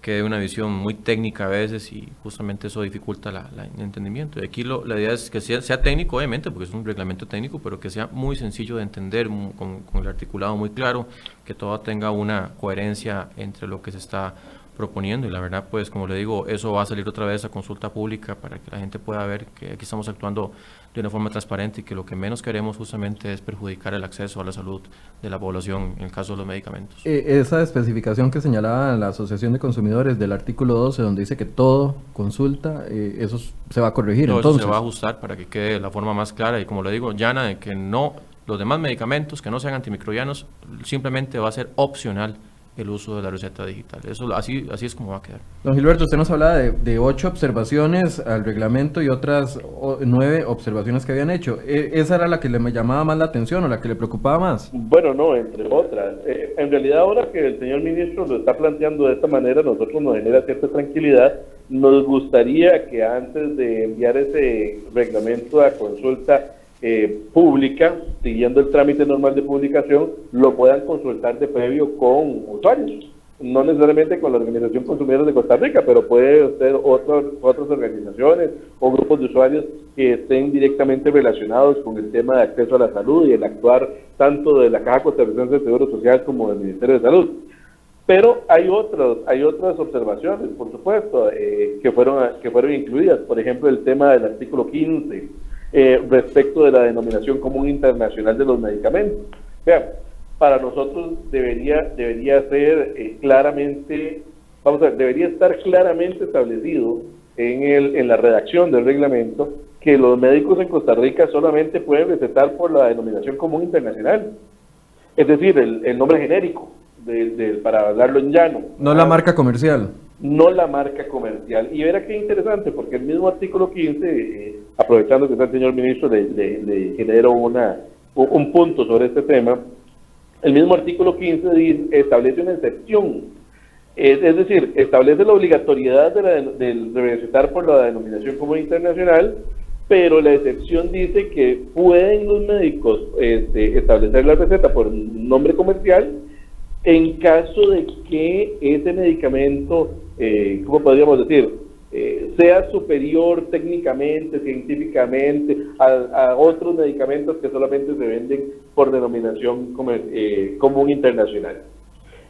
quede una visión muy técnica a veces y justamente eso dificulta la, el entendimiento. Y aquí lo, la idea es que sea, sea, técnico, obviamente, porque es un reglamento técnico, pero que sea muy sencillo de entender, con, con el articulado muy claro, que todo tenga una coherencia entre lo que se está proponiendo y la verdad pues como le digo eso va a salir otra vez a consulta pública para que la gente pueda ver que aquí estamos actuando de una forma transparente y que lo que menos queremos justamente es perjudicar el acceso a la salud de la población en el caso de los medicamentos. Eh, esa especificación que señalaba la Asociación de Consumidores del artículo 12 donde dice que todo consulta, eh, eso se va a corregir. entonces. se va a ajustar para que quede la forma más clara y como le digo, llana de que no los demás medicamentos que no sean antimicrobianos simplemente va a ser opcional el uso de la receta digital. Eso así, así es como va a quedar. Don Gilberto, usted nos hablaba de, ocho observaciones al reglamento y otras nueve observaciones que habían hecho. ¿E, ¿Esa era la que le llamaba más la atención o la que le preocupaba más? Bueno, no, entre otras. Eh, en realidad ahora que el señor ministro lo está planteando de esta manera, nosotros nos genera cierta tranquilidad. Nos gustaría que antes de enviar ese reglamento a consulta eh, pública, siguiendo el trámite normal de publicación, lo puedan consultar de previo con usuarios. No necesariamente con la Organización Consumidores de Costa Rica, pero puede ser otras otras organizaciones o grupos de usuarios que estén directamente relacionados con el tema de acceso a la salud y el actuar tanto de la Caja Costarricense de Seguro Social como del Ministerio de Salud. Pero hay otros, hay otras observaciones, por supuesto, eh, que fueron que fueron incluidas. Por ejemplo, el tema del artículo 15 eh, respecto de la denominación común internacional de los medicamentos. Vean, para nosotros debería debería ser eh, claramente, vamos a ver, debería estar claramente establecido en el en la redacción del reglamento que los médicos en Costa Rica solamente pueden recetar por la denominación común internacional, es decir, el, el nombre genérico de, para hablarlo en llano. No la marca comercial. No la marca comercial. Y verá qué interesante, porque el mismo artículo 15, eh, aprovechando que está el señor ministro, le, le, genero un punto sobre este tema. El mismo artículo 15 establece una excepción es, decir, establece la obligatoriedad de, de, recetar por la denominación común internacional, pero la excepción dice que pueden los médicos este, establecer la receta por nombre comercial en caso de que ese medicamento, eh, ¿cómo podríamos decir? Eh, sea superior técnicamente, científicamente a, otros medicamentos que solamente se venden por denominación eh, común internacional.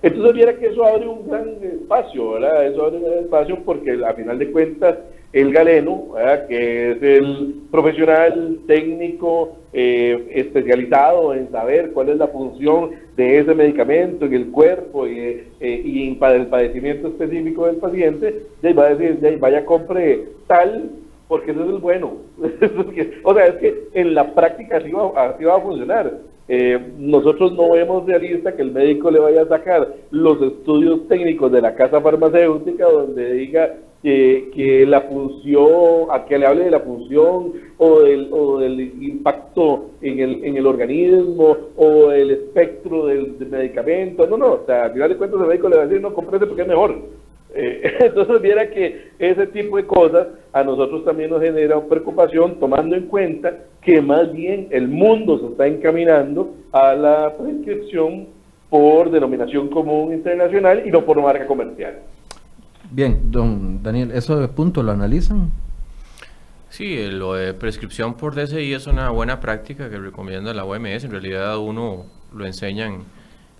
Entonces, viera que eso abre un gran espacio, ¿verdad? Eso abre un gran espacio porque a final de cuentas el galeno, que es el profesional técnico eh, especializado en saber cuál es la función de ese medicamento en el cuerpo y, eh, para el padecimiento específico del paciente, va a decir, vaya compre tal porque eso es el bueno. o sea, es que en la práctica así va, va a funcionar. Eh, nosotros no vemos realista que el médico le vaya a sacar los estudios técnicos de la casa farmacéutica donde diga que, la función, a que le hable de la función o del, o del impacto en el, en el organismo o el espectro del, medicamento. No, no, o sea, al final de cuentas el médico le va a decir, no, comprende porque es mejor. Eh, entonces, viera que ese tipo de cosas a nosotros también nos genera preocupación, tomando en cuenta que más bien el mundo se está encaminando a la prescripción por denominación común internacional y no por marca comercial. Bien, don Daniel, ¿eso de punto lo analizan? Sí, eh, lo de prescripción por DSI es una buena práctica que recomienda la OMS. En realidad uno lo enseñan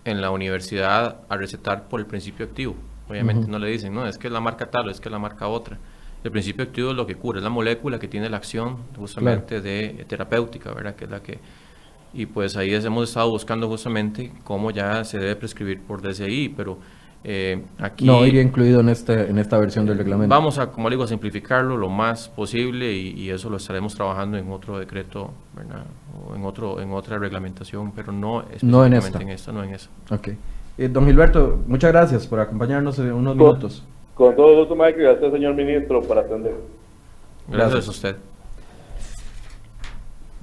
en la universidad a recetar por el principio activo. Obviamente no le dicen, no, es que la marca tal o es que la marca otra. El principio activo es lo que cura, es la molécula que tiene la acción justamente de terapéutica, ¿verdad? Que es la que... Y pues ahí hemos estado buscando justamente cómo ya se debe prescribir por DSI, pero eh, aquí, no iría incluido en, este, en esta versión del reglamento. Vamos a, como digo, a simplificarlo lo más posible y, eso lo estaremos trabajando en otro decreto, O en, otro, en otra reglamentación, pero no específicamente en esta. no en esa. Ok. Eh, don Gilberto, muchas gracias por acompañarnos en unos minutos. Con todo gusto, Mike, gracias, señor ministro, por atender. gracias. a usted.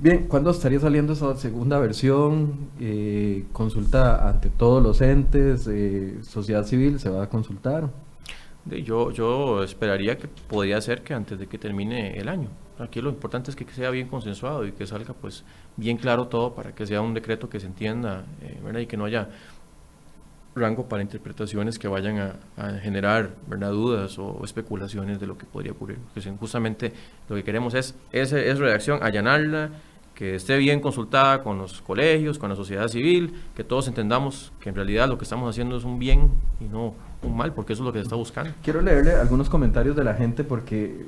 Bien, ¿cuándo estaría saliendo esa segunda versión? Eh, ¿Consulta ante todos los entes? Eh, ¿Sociedad civil se va a consultar? Yo, yo esperaría que podría ser que antes de que termine el año. Aquí lo importante es que sea bien consensuado y que salga pues bien claro todo para que sea un decreto que se entienda eh, y que no haya rango para interpretaciones que vayan a, generar dudas o, especulaciones de lo que podría ocurrir. Justamente lo que queremos es, es, es redacción, allanarla, que esté bien consultada con los colegios, con la sociedad civil, que todos entendamos que en realidad lo que estamos haciendo es un bien y no un mal, porque eso es lo que se está buscando. Quiero leerle algunos comentarios de la gente porque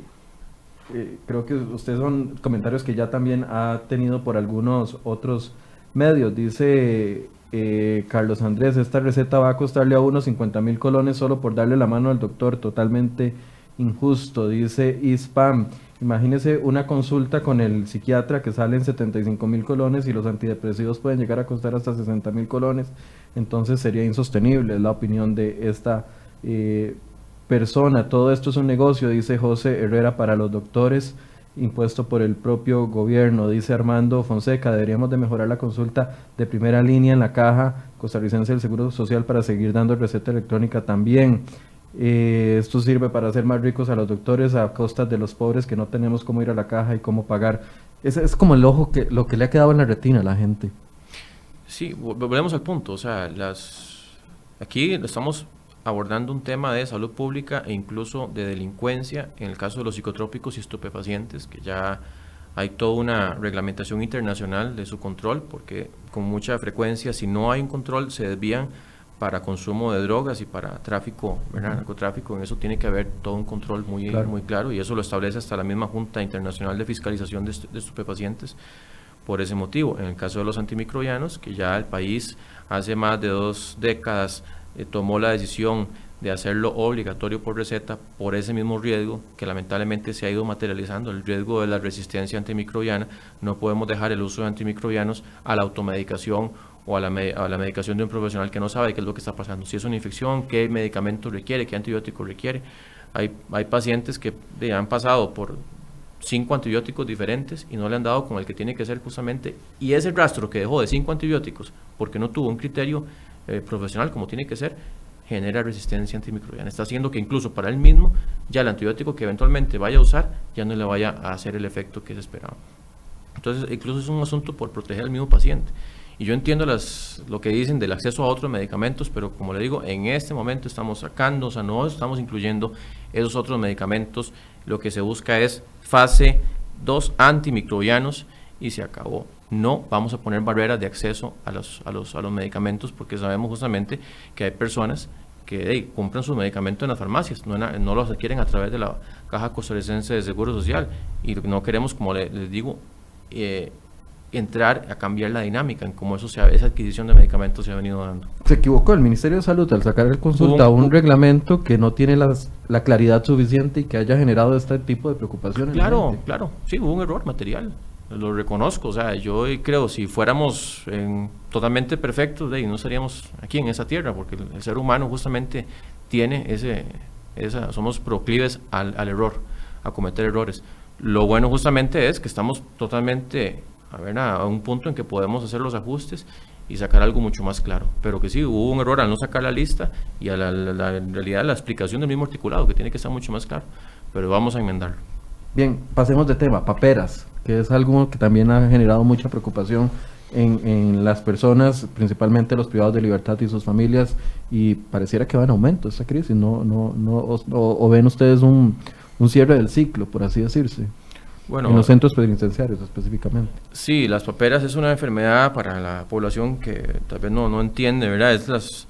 eh, creo que ustedes son comentarios que ya también ha tenido por algunos otros medios. Dice eh, Carlos Andrés, esta receta va a costarle a uno 50 mil colones solo por darle la mano al doctor, totalmente injusto, dice ISPAM. Imagínese una consulta con el psiquiatra que sale en 75 mil colones y los antidepresivos pueden llegar a costar hasta 60 mil colones, entonces sería insostenible, es la opinión de esta eh, persona. Todo esto es un negocio, dice José Herrera, para los doctores, impuesto por el propio gobierno, dice Armando Fonseca, deberíamos de mejorar la consulta de primera línea en la caja costarricense del Seguro Social para seguir dando receta electrónica también. Eh, esto sirve para hacer más ricos a los doctores a costas de los pobres que no tenemos cómo ir a la caja y cómo pagar Es, es como el ojo que lo que le ha quedado en la retina a la gente. Sí, volvemos al punto. O sea, aquí estamos abordando un tema de salud pública e incluso de delincuencia en el caso de los psicotrópicos y estupefacientes, que ya hay toda una reglamentación internacional de su control, porque con mucha frecuencia, si no hay un control, se desvían para consumo de drogas y para tráfico, narcotráfico. En eso tiene que haber todo un control muy claro. muy claro y eso lo establece hasta la misma Junta Internacional de Fiscalización de, Estupefacientes por ese motivo. En el caso de los antimicrobianos, que ya el país hace más de dos décadas eh, tomó la decisión de hacerlo obligatorio por receta por ese mismo riesgo que lamentablemente se ha ido materializando, el riesgo de la resistencia antimicrobiana. No podemos dejar el uso de antimicrobianos a la automedicación o a la, a la, medicación de un profesional que no sabe qué es lo que está pasando, si es una infección, qué medicamento requiere, qué antibiótico requiere. Hay, hay pacientes que han pasado por cinco antibióticos diferentes y no le han dado con el que tiene que ser justamente, y ese rastro que dejó de cinco antibióticos porque no tuvo un criterio eh, profesional como tiene que ser, genera resistencia antimicrobiana. Está haciendo que incluso para él mismo ya el antibiótico que eventualmente vaya a usar ya no le vaya a hacer el efecto que se esperaba. Entonces, incluso es un asunto por proteger al mismo paciente. Y yo entiendo las, lo que dicen del acceso a otros medicamentos, pero como le digo, en este momento estamos sacando, o sea, no estamos incluyendo esos otros medicamentos. Lo que se busca es fase 2 antimicrobianos y se acabó. No vamos a poner barreras de acceso a los, a los, a los medicamentos porque sabemos justamente que hay personas que compran sus medicamentos en las farmacias, no, no, los adquieren a través de la Caja Costarricense de Seguro Social y no queremos, como les digo, eh, entrar a cambiar la dinámica en cómo eso esa adquisición de medicamentos se ha venido dando. Se equivocó el Ministerio de Salud al sacar el consulta un, un, reglamento que no tiene las, la claridad suficiente y que haya generado este tipo de preocupaciones. Claro, claro, sí, hubo un error material, lo reconozco, o sea, yo creo si fuéramos en, totalmente perfectos, de, no estaríamos aquí en esa tierra, porque el, el ser humano justamente tiene ese, esa, somos proclives al, al error, a cometer errores. Lo bueno justamente es que estamos totalmente a, ver, a un punto en que podemos hacer los ajustes y sacar algo mucho más claro. Pero que sí, hubo un error al no sacar la lista y a la, la, la, en realidad la explicación del mismo articulado, que tiene que estar mucho más claro. Pero vamos a enmendarlo. Bien, pasemos de tema, paperas, que es algo que también ha generado mucha preocupación en, en, las personas, principalmente los privados de libertad y sus familias, y pareciera que va en aumento esta crisis, ¿no, no, no, o, o ven ustedes un, un cierre del ciclo, por así decirse? Bueno, en los centros penitenciarios específicamente. Sí, las paperas es una enfermedad para la población que tal vez no, no entiende, ¿verdad? Es las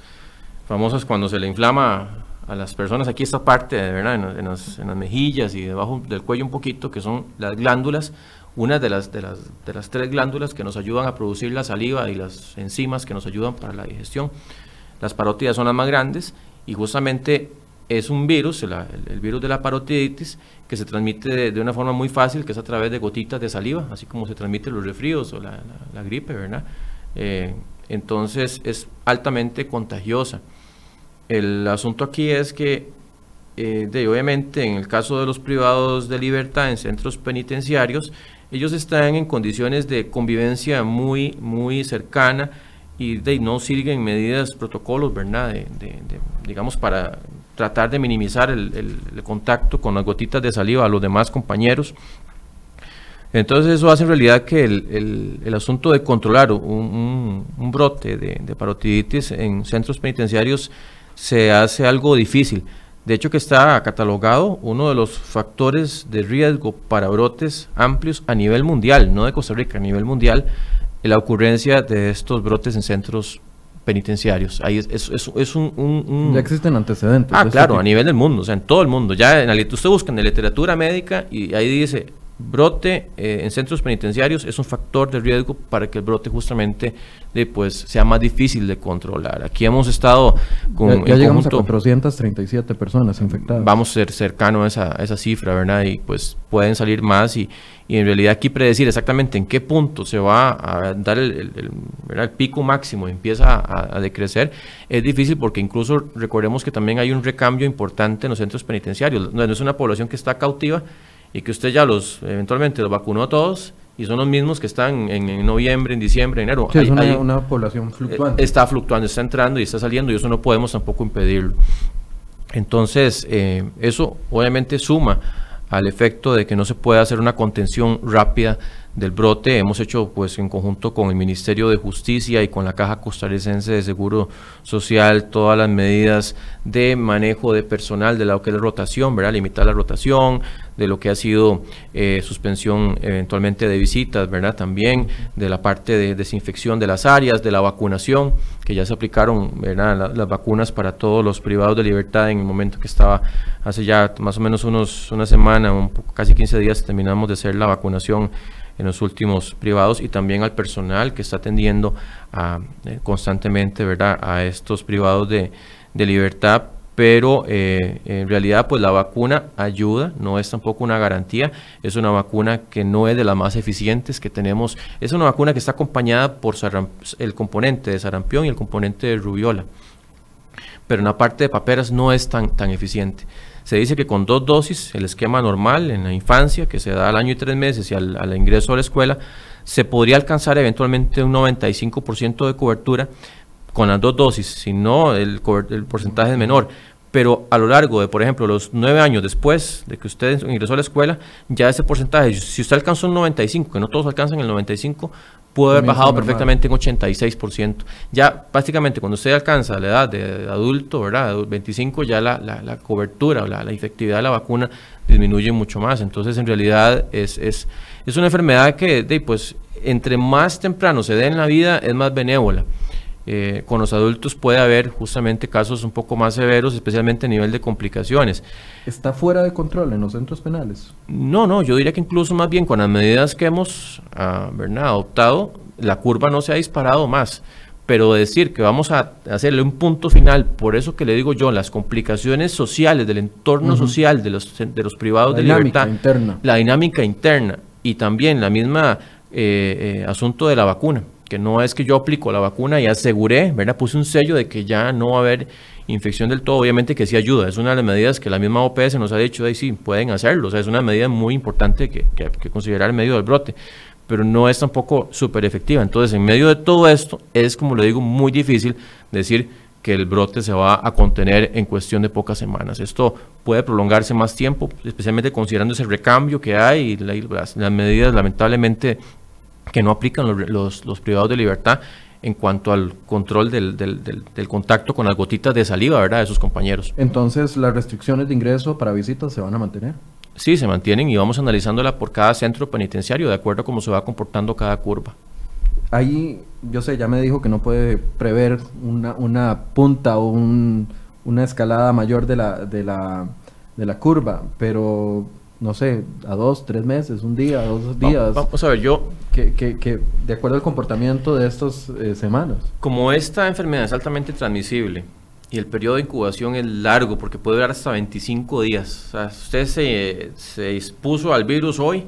famosas cuando se le inflama a las personas aquí esta parte, ¿verdad? En, en, las, en las mejillas y debajo del cuello un poquito, que son las glándulas, una de las, de, las, de las tres glándulas que nos ayudan a producir la saliva y las enzimas que nos ayudan para la digestión. Las parótidas son las más grandes y justamente es un virus, el, virus de la parotiditis, que se transmite de, una forma muy fácil, que es a través de gotitas de saliva, así como se transmiten los resfríos o la, gripe, ¿verdad? Eh, entonces es altamente contagiosa. El asunto aquí es que, eh, de, obviamente, en el caso de los privados de libertad en centros penitenciarios, ellos están en condiciones de convivencia muy, muy cercana y de, no siguen medidas, protocolos, ¿verdad? De, digamos, para tratar de minimizar el, contacto con las gotitas de saliva a los demás compañeros. Entonces eso hace en realidad que el, asunto de controlar un, brote de, de, parotiditis en centros penitenciarios se hace algo difícil. De hecho que está catalogado uno de los factores de riesgo para brotes amplios a nivel mundial, no de Costa Rica, a nivel mundial, la ocurrencia de estos brotes en centros penitenciarios. Ahí es, es, es, es un, un, un, Ya existen antecedentes. Ah, claro, a nivel del mundo, o sea, en todo el mundo. Ya en la, usted busca en la literatura médica y ahí dice brote eh, en centros penitenciarios es un factor de riesgo para que el brote justamente de, pues, sea más difícil de controlar. Aquí hemos estado con... Ya, ya llegamos conjunto, a 437 personas infectadas. Vamos a ser cercano a esa, a esa cifra, ¿verdad? Y pues pueden salir más y, y, en realidad aquí predecir exactamente en qué punto se va a dar el, el, el, el pico máximo y empieza a, a, decrecer es difícil porque incluso recordemos que también hay un recambio importante en los centros penitenciarios. No es una población que está cautiva, y que usted ya los eventualmente los vacunó a todos y son los mismos que están en, en noviembre, en diciembre, enero. Sí, hay, es una, hay, una, población fluctuante. Está fluctuando, está entrando y está saliendo y eso no podemos tampoco impedirlo. Entonces, eh, eso obviamente suma al efecto de que no se puede hacer una contención rápida del brote. Hemos hecho, pues, en conjunto con el Ministerio de Justicia y con la Caja Costarricense de Seguro Social, todas las medidas de manejo de personal de lo que es rotación, ¿verdad? Limitar la rotación, de lo que ha sido eh, suspensión eventualmente de visitas, ¿verdad? También de la parte de desinfección de las áreas, de la vacunación, que ya se aplicaron, ¿verdad? las vacunas para todos los privados de libertad en el momento que estaba hace ya más o menos unos una semana, un casi 15 días terminamos de hacer la vacunación en los últimos privados y también al personal que está atendiendo eh, constantemente ¿verdad? a estos privados de, de libertad pero eh, en realidad pues la vacuna ayuda, no es tampoco una garantía, es una vacuna que no es de las más eficientes que tenemos, es una vacuna que está acompañada por el componente de sarampión y el componente de rubiola, pero en la parte de paperas no es tan, tan eficiente. Se dice que con dos dosis, el esquema normal en la infancia, que se da al año y tres meses y al, al ingreso a la escuela, se podría alcanzar eventualmente un 95% de cobertura con las dos dosis, si no el, el porcentaje es menor. Pero a lo largo de, por ejemplo, los nueve años después de que usted ingresó a la escuela, ya ese porcentaje, si usted alcanzó un 95, que no todos alcanzan el 95, puede haber bajado perfectamente en 86%. Ya prácticamente cuando usted alcanza la edad de adulto, ¿verdad? 25, ya la, la, cobertura o la, la, efectividad de la vacuna disminuye mucho más. Entonces, en realidad es, es, es una enfermedad que, de, pues, entre más temprano se dé en la vida, es más benévola. Eh, con los adultos puede haber justamente casos un poco más severos, especialmente a nivel de complicaciones. ¿Está fuera de control en los centros penales? No, no, yo diría que incluso más bien con las medidas que hemos ah, adoptado, la curva no se ha disparado más. Pero decir que vamos a hacerle un punto final, por eso que le digo yo, las complicaciones sociales del entorno social de los, de los privados de libertad, interna. la dinámica interna y también la misma eh, eh, asunto de la vacuna que no es que yo aplico la vacuna y aseguré, ¿verdad? Puse un sello de que ya no va a haber infección del todo, obviamente que sí ayuda, es una de las medidas que la misma OPS nos ha dicho, de sí, pueden hacerlo, o sea, es una medida muy importante que, que, considerar en medio del brote, pero no es tampoco súper efectiva. Entonces, en medio de todo esto, es, como le digo, muy difícil decir que el brote se va a contener en cuestión de pocas semanas. Esto puede prolongarse más tiempo, especialmente considerando ese recambio que hay y las medidas lamentablemente que no aplican los, los, privados de libertad en cuanto al control del, del, del, contacto con las gotitas de saliva, ¿verdad?, de sus compañeros. Entonces, ¿las restricciones de ingreso para visitas se van a mantener? Sí, se mantienen y vamos analizándola por cada centro penitenciario, de acuerdo a cómo se va comportando cada curva. Ahí, yo sé, ya me dijo que no puede prever una, una punta o un, una escalada mayor de la, de la, de la curva, pero no sé, a dos, tres meses, un día, dos días. Vamos, a ver, yo... Que, que, que, de acuerdo al comportamiento de estas eh, semanas. Como esta enfermedad es altamente transmisible y el periodo de incubación es largo, porque puede durar hasta 25 días. O sea, usted se, se expuso al virus hoy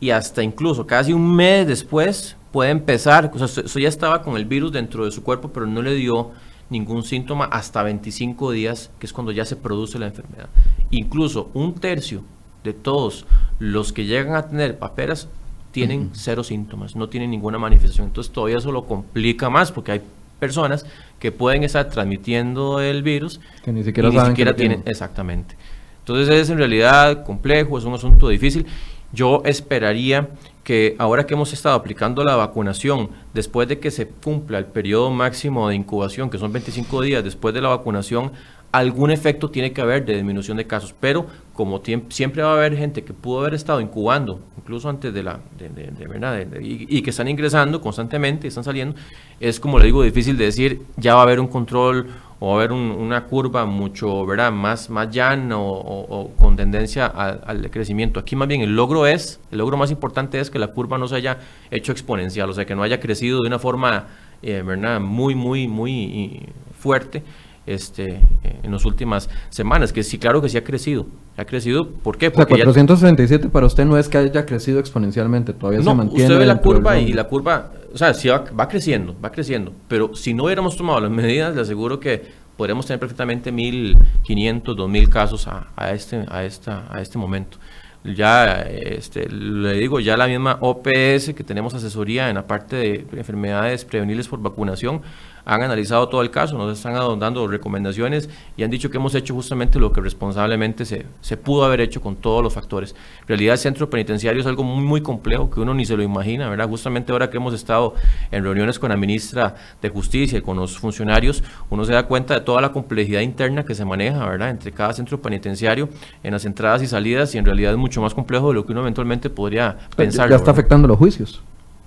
y hasta incluso casi un mes después puede empezar, o sea, usted ya estaba con el virus dentro de su cuerpo, pero no le dio ningún síntoma hasta 25 días, que es cuando ya se produce la enfermedad. Incluso un tercio de todos los que llegan a tener paperas tienen cero síntomas, no tienen ninguna manifestación. Entonces todavía eso lo complica más porque hay personas que pueden estar transmitiendo el virus que ni siquiera, tienen. Exactamente. Entonces es en realidad complejo, es un asunto difícil. Yo esperaría que ahora que hemos estado aplicando la vacunación, después de que se cumpla el periodo máximo de incubación, que son 25 días después de la vacunación, algún efecto tiene que haber de disminución de casos, pero como siempre va a haber gente que pudo haber estado incubando, incluso antes de la, de, verdad, y, que están ingresando constantemente, están saliendo, es como le digo, difícil de decir, ya va a haber un control o va a haber una curva mucho, ¿verdad?, más, más llana o, con tendencia al crecimiento. Aquí más bien el logro es, el logro más importante es que la curva no se haya hecho exponencial, o sea, que no haya crecido de una forma, eh, ¿verdad?, muy, muy, muy fuerte este, en las últimas semanas, que sí, claro que sí ha crecido. Ha crecido, ¿por qué? Porque 467 para usted no es que haya crecido exponencialmente, todavía se mantiene. Usted ve la curva y la curva, o sea, sí va, creciendo, va creciendo, pero si no hubiéramos tomado las medidas, le aseguro que podríamos tener perfectamente 1.500, 2.000 casos a, a, este, a, esta, a este momento ya este, le digo, ya la misma OPS que tenemos asesoría en la parte de enfermedades prevenibles por vacunación han analizado todo el caso, nos están dando recomendaciones y han dicho que hemos hecho justamente lo que responsablemente se, se pudo haber hecho con todos los factores. En realidad el centro penitenciario es algo muy, muy complejo que uno ni se lo imagina, ¿verdad? Justamente ahora que hemos estado en reuniones con la ministra de Justicia y con los funcionarios, uno se da cuenta de toda la complejidad interna que se maneja, ¿verdad? Entre cada centro penitenciario, en las entradas y salidas, y en realidad es mucho más complejo de lo que uno eventualmente podría pensar. Ya está afectando los juicios.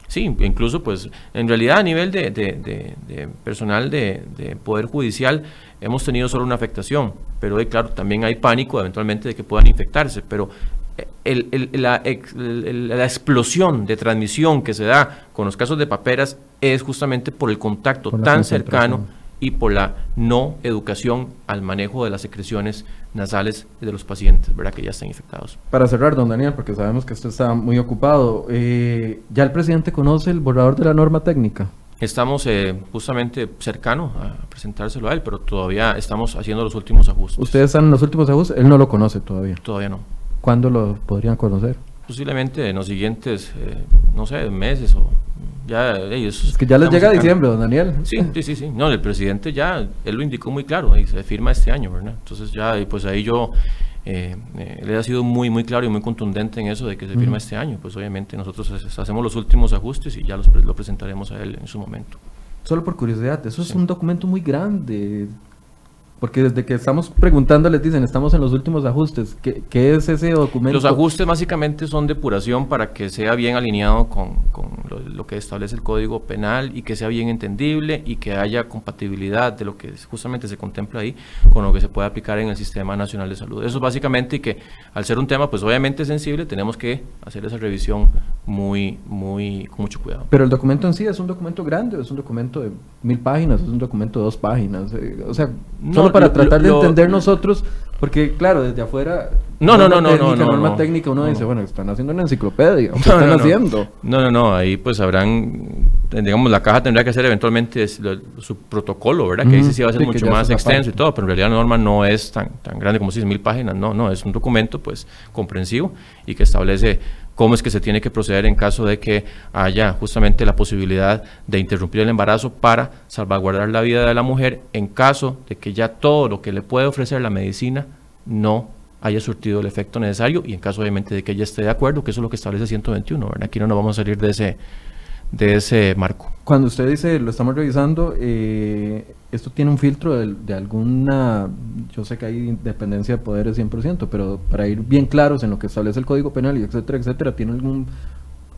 Sí, incluso pues en realidad a nivel de, de, personal de, Poder Judicial hemos tenido solo una afectación, pero claro, también hay pánico eventualmente de que puedan infectarse, pero el, la, la, explosión de transmisión que se da con los casos de paperas es justamente por el contacto tan cercano y por la no educación al manejo de las secreciones nasales de los pacientes, ¿verdad? Que ya están infectados. Para cerrar, don Daniel, porque sabemos que usted está muy ocupado, eh, ¿ya el presidente conoce el borrador de la norma técnica? Estamos eh, justamente cercano a presentárselo a él, pero todavía estamos haciendo los últimos ajustes. ¿Ustedes están en los últimos ajustes? Él no lo conoce todavía. Todavía no. ¿Cuándo lo podrían conocer? Posiblemente en los siguientes, eh, no sé, meses o ya ellos. Es que ya les llega diciembre, don Daniel. Sí, sí, sí, sí. No, el presidente ya, él lo indicó muy claro y se firma este año, ¿verdad? Entonces ya, pues ahí yo, eh, eh, él ha sido muy, muy claro y muy contundente en eso de que se firma este año. Pues obviamente nosotros hacemos los últimos ajustes y ya los, lo presentaremos a él en su momento. Solo por curiosidad, eso es un documento muy grande. Porque desde que estamos preguntando les dicen, estamos en los últimos ajustes. ¿Qué, qué es ese documento? Los ajustes básicamente son depuración para que sea bien alineado con, con lo, que establece el Código Penal y que sea bien entendible y que haya compatibilidad de lo que justamente se contempla ahí con lo que se puede aplicar en el Sistema Nacional de Salud. Eso es básicamente y que al ser un tema pues obviamente sensible tenemos que hacer esa revisión muy, muy, con mucho cuidado. Pero el documento en sí es un documento grande, es un documento de mil páginas, es un documento de dos páginas. Eh, o sea, para tratar de entender nosotros, porque claro, desde afuera... No, no, no, no, no, no, norma técnica uno dice, bueno, están haciendo una enciclopedia, ¿qué están haciendo? No, no, no, ahí pues habrán, digamos, la caja tendrá que hacer eventualmente su protocolo, ¿verdad? Que dice si va a ser mucho más extenso y todo, pero en realidad la norma no es tan, tan grande como si es mil páginas, no, no, es un documento pues comprensivo y que establece cómo es que se tiene que proceder en caso de que haya justamente la posibilidad de interrumpir el embarazo para salvaguardar la vida de la mujer en caso de que ya todo lo que le puede ofrecer la medicina no haya surtido el efecto necesario y en caso obviamente de que ella esté de acuerdo, que eso es lo que establece 121, ¿verdad? Aquí no nos vamos a salir de ese, de ese marco. Cuando usted dice, lo estamos revisando, eh, esto tiene un filtro de, alguna, yo sé que hay independencia de poderes 100%, pero para ir bien claros en lo que establece el Código Penal y etcétera, etcétera, ¿tiene algún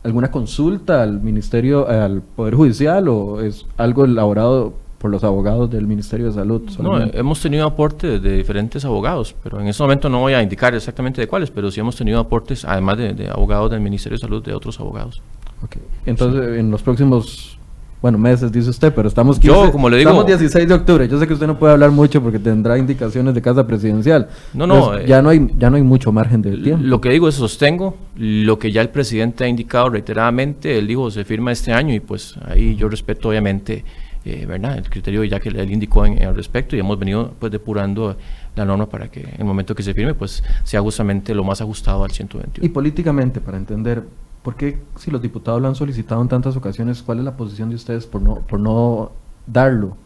alguna consulta al Ministerio, al Poder Judicial o es algo elaborado por los abogados del Ministerio de Salud? No, hemos tenido aportes de diferentes abogados, pero en este momento no voy a indicar exactamente de cuáles, pero sí hemos tenido aportes, además de, abogados del Ministerio de Salud, de otros abogados. Okay. Entonces, en los próximos bueno, meses, dice usted, pero estamos, yo, como le digo, estamos 16 de octubre. Yo sé que usted no puede hablar mucho porque tendrá indicaciones de casa presidencial. No, no. ya, no hay, ya no hay mucho margen de tiempo. Lo que digo es sostengo lo que ya el presidente ha indicado reiteradamente. Él dijo se firma este año y pues ahí yo respeto obviamente eh, ¿verdad? el criterio ya que él indicó en, al respecto y hemos venido pues depurando la norma para que en el momento que se firme pues sea justamente lo más ajustado al 121. Y políticamente, para entender ¿Por qué, si los diputados lo han solicitado en tantas ocasiones, cuál es la posición de ustedes por no, por no darlo?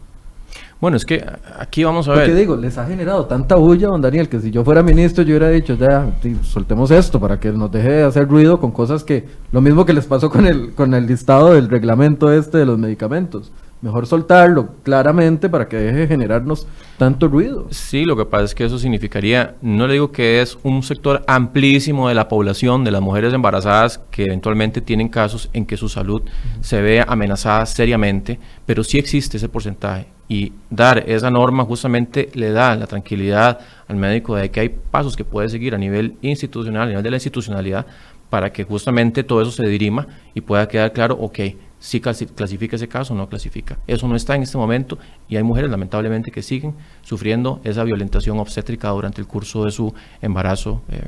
Bueno, es que aquí vamos a ver. Porque digo, les ha generado tanta bulla, don Daniel, que si yo fuera ministro, yo hubiera dicho, ya, soltemos esto para que nos deje de hacer ruido con cosas que. Lo mismo que les pasó con el, con el listado del reglamento este de los medicamentos. Mejor soltarlo claramente para que deje de generarnos tanto ruido. Sí, lo que pasa es que eso significaría, no le digo que es un sector amplísimo de la población, de las mujeres embarazadas, que eventualmente tienen casos en que su salud se ve amenazada seriamente, pero sí existe ese porcentaje. Y dar esa norma justamente le da la tranquilidad al médico de que hay pasos que puede seguir a nivel institucional, a nivel de la institucionalidad, para que justamente todo eso se dirima y pueda quedar claro, ok, si clasifica ese caso o no clasifica. Eso no está en este momento y hay mujeres lamentablemente que siguen sufriendo esa violentación obstétrica durante el curso de su embarazo eh,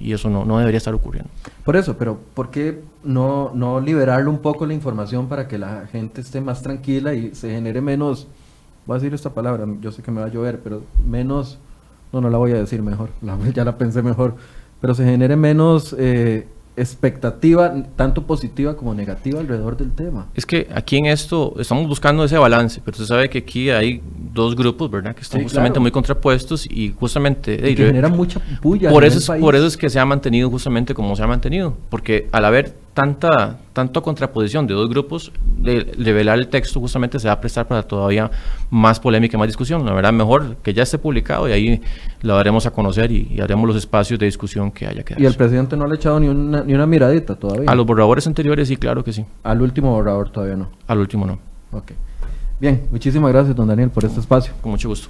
y eso no, no, debería estar ocurriendo. Por eso, pero ¿por qué no, no liberarle un poco la información para que la gente esté más tranquila y se genere menos, voy a decir esta palabra, yo sé que me va a llover, pero menos, no, no la voy a decir mejor, ya la pensé mejor, pero se genere menos... Eh, expectativa tanto positiva como negativa alrededor del tema. Es que aquí en esto estamos buscando ese balance, pero usted sabe que aquí hay dos grupos, ¿verdad? Que están Sí, justamente claro. muy contrapuestos y justamente... Y eh, que genera mucha bulla. por eso, es, por eso es que se ha mantenido justamente como se ha mantenido, porque al haber tanta, tanta contraposición de dos grupos, de revelar el texto justamente se va a prestar para todavía más polémica y más discusión. La verdad, mejor que ya esté publicado y ahí lo daremos a conocer y, y haremos los espacios de discusión que haya que Y el presidente no le ha echado ni una, ni una miradita todavía. A los borradores anteriores sí, claro que sí. Al último borrador todavía no. Al último no. Ok. Bien, muchísimas gracias, don Daniel, por este espacio. Con mucho gusto.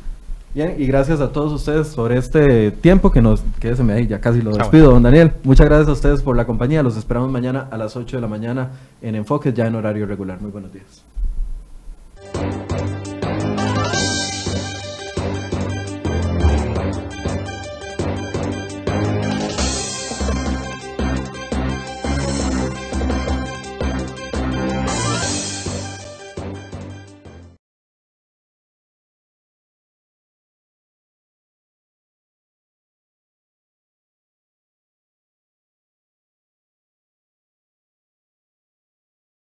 Bien, y gracias a todos ustedes por este tiempo que nos, que se me ahí, ya casi lo ah, despido, don Daniel. Muchas gracias a ustedes por la compañía. Los esperamos mañana a las 8 de la mañana en Enfoque, ya en horario regular. Muy buenos días.